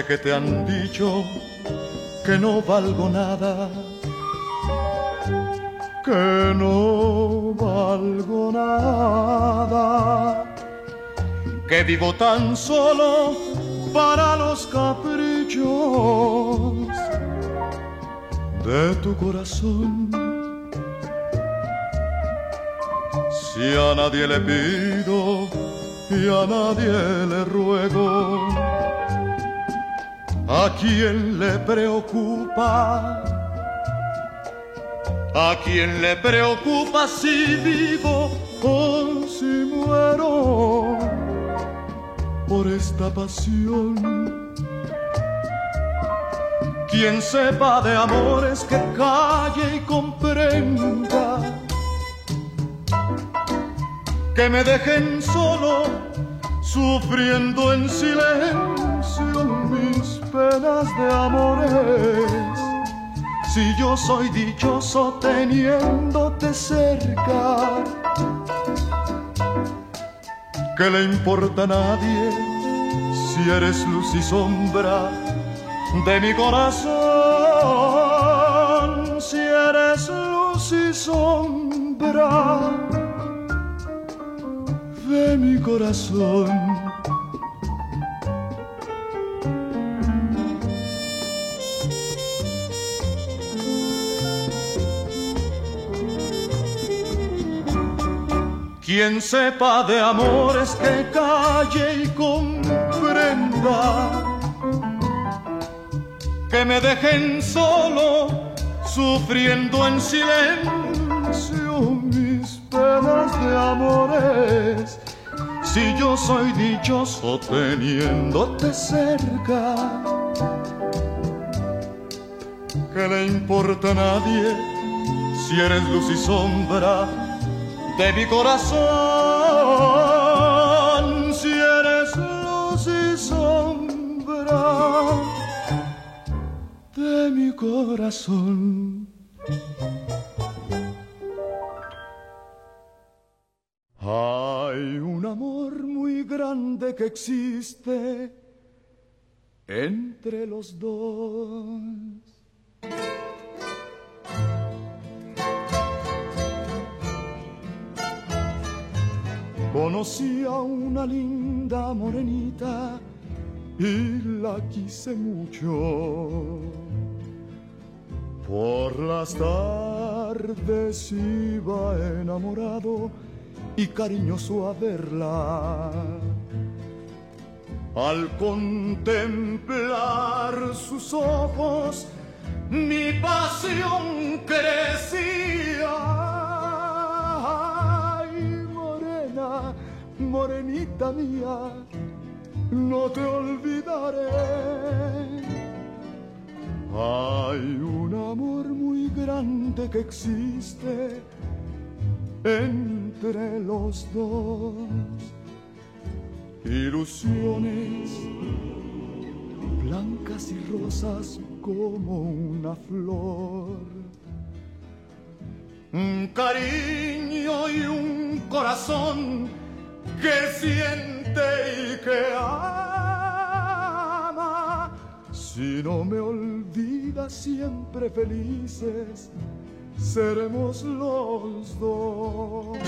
Speaker 16: Que te han dicho que no valgo nada,
Speaker 17: que no valgo nada,
Speaker 16: que vivo tan solo
Speaker 17: para los caprichos
Speaker 16: de tu corazón. Si a nadie le pido y a nadie ¿a quién le preocupa? ¿A quién le preocupa si vivo o si muero por esta pasión? Quien sepa de amores que calle y comprenda que me dejen solo
Speaker 3: sufriendo en silencio de amores. Si yo soy dichoso teniéndote cerca, ¿qué le importa a nadie si eres luz y sombra de mi corazón? Si eres luz y sombra de mi corazón. Quien sepa de amores que calle y comprenda que me dejen solo sufriendo en silencio mis penas de amores. Si yo soy dichoso teniéndote cerca, ¿qué le importa a nadie si eres luz y sombra? De mi corazón, si eres luz y sombra de mi corazón. Hay un amor muy grande que existe entre los dos. Conocí a una linda morenita y la quise mucho. Por las tardes iba enamorado y cariñoso a verla. Al contemplar sus ojos, mi pasión crecía morenita mía, no te olvidaré. Hay un amor muy grande que existe entre los dos. Ilusiones blancas y rosas como una flor. Un cariño y un corazón que siente y que ama. Si no me olvidas siempre felices, seremos los dos.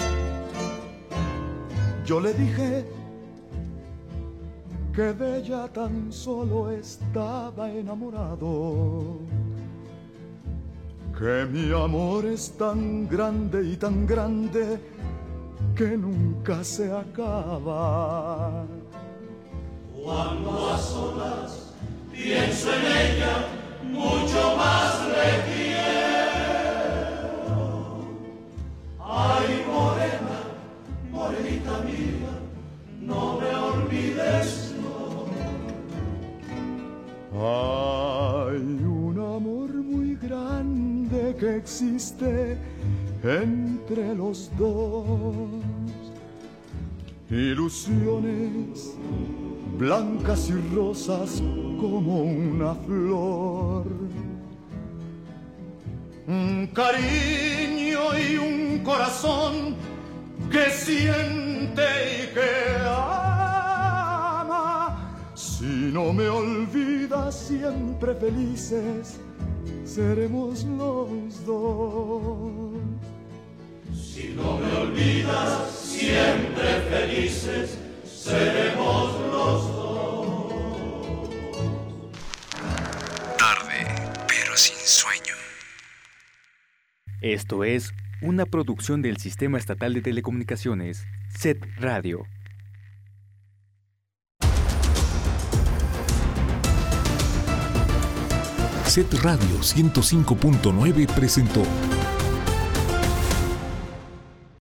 Speaker 3: Yo le dije que de ella tan solo estaba enamorado. Que mi amor es tan grande y tan grande que nunca se acaba.
Speaker 18: Cuando a solas pienso en ella, mucho más le quiero. Ay, morena, morenita mía, no me olvides, no.
Speaker 3: Muy que existe entre los dos. Ilusiones blancas y rosas como una flor. Un cariño y un corazón que siente y que ama. Si no me olvidas siempre felices, seremos los dos.
Speaker 18: Si no me olvidas, siempre felices seremos los dos.
Speaker 19: Tarde, pero sin sueño.
Speaker 20: Esto es una producción del Sistema Estatal de Telecomunicaciones, SET Radio.
Speaker 1: SET Radio 105.9 presentó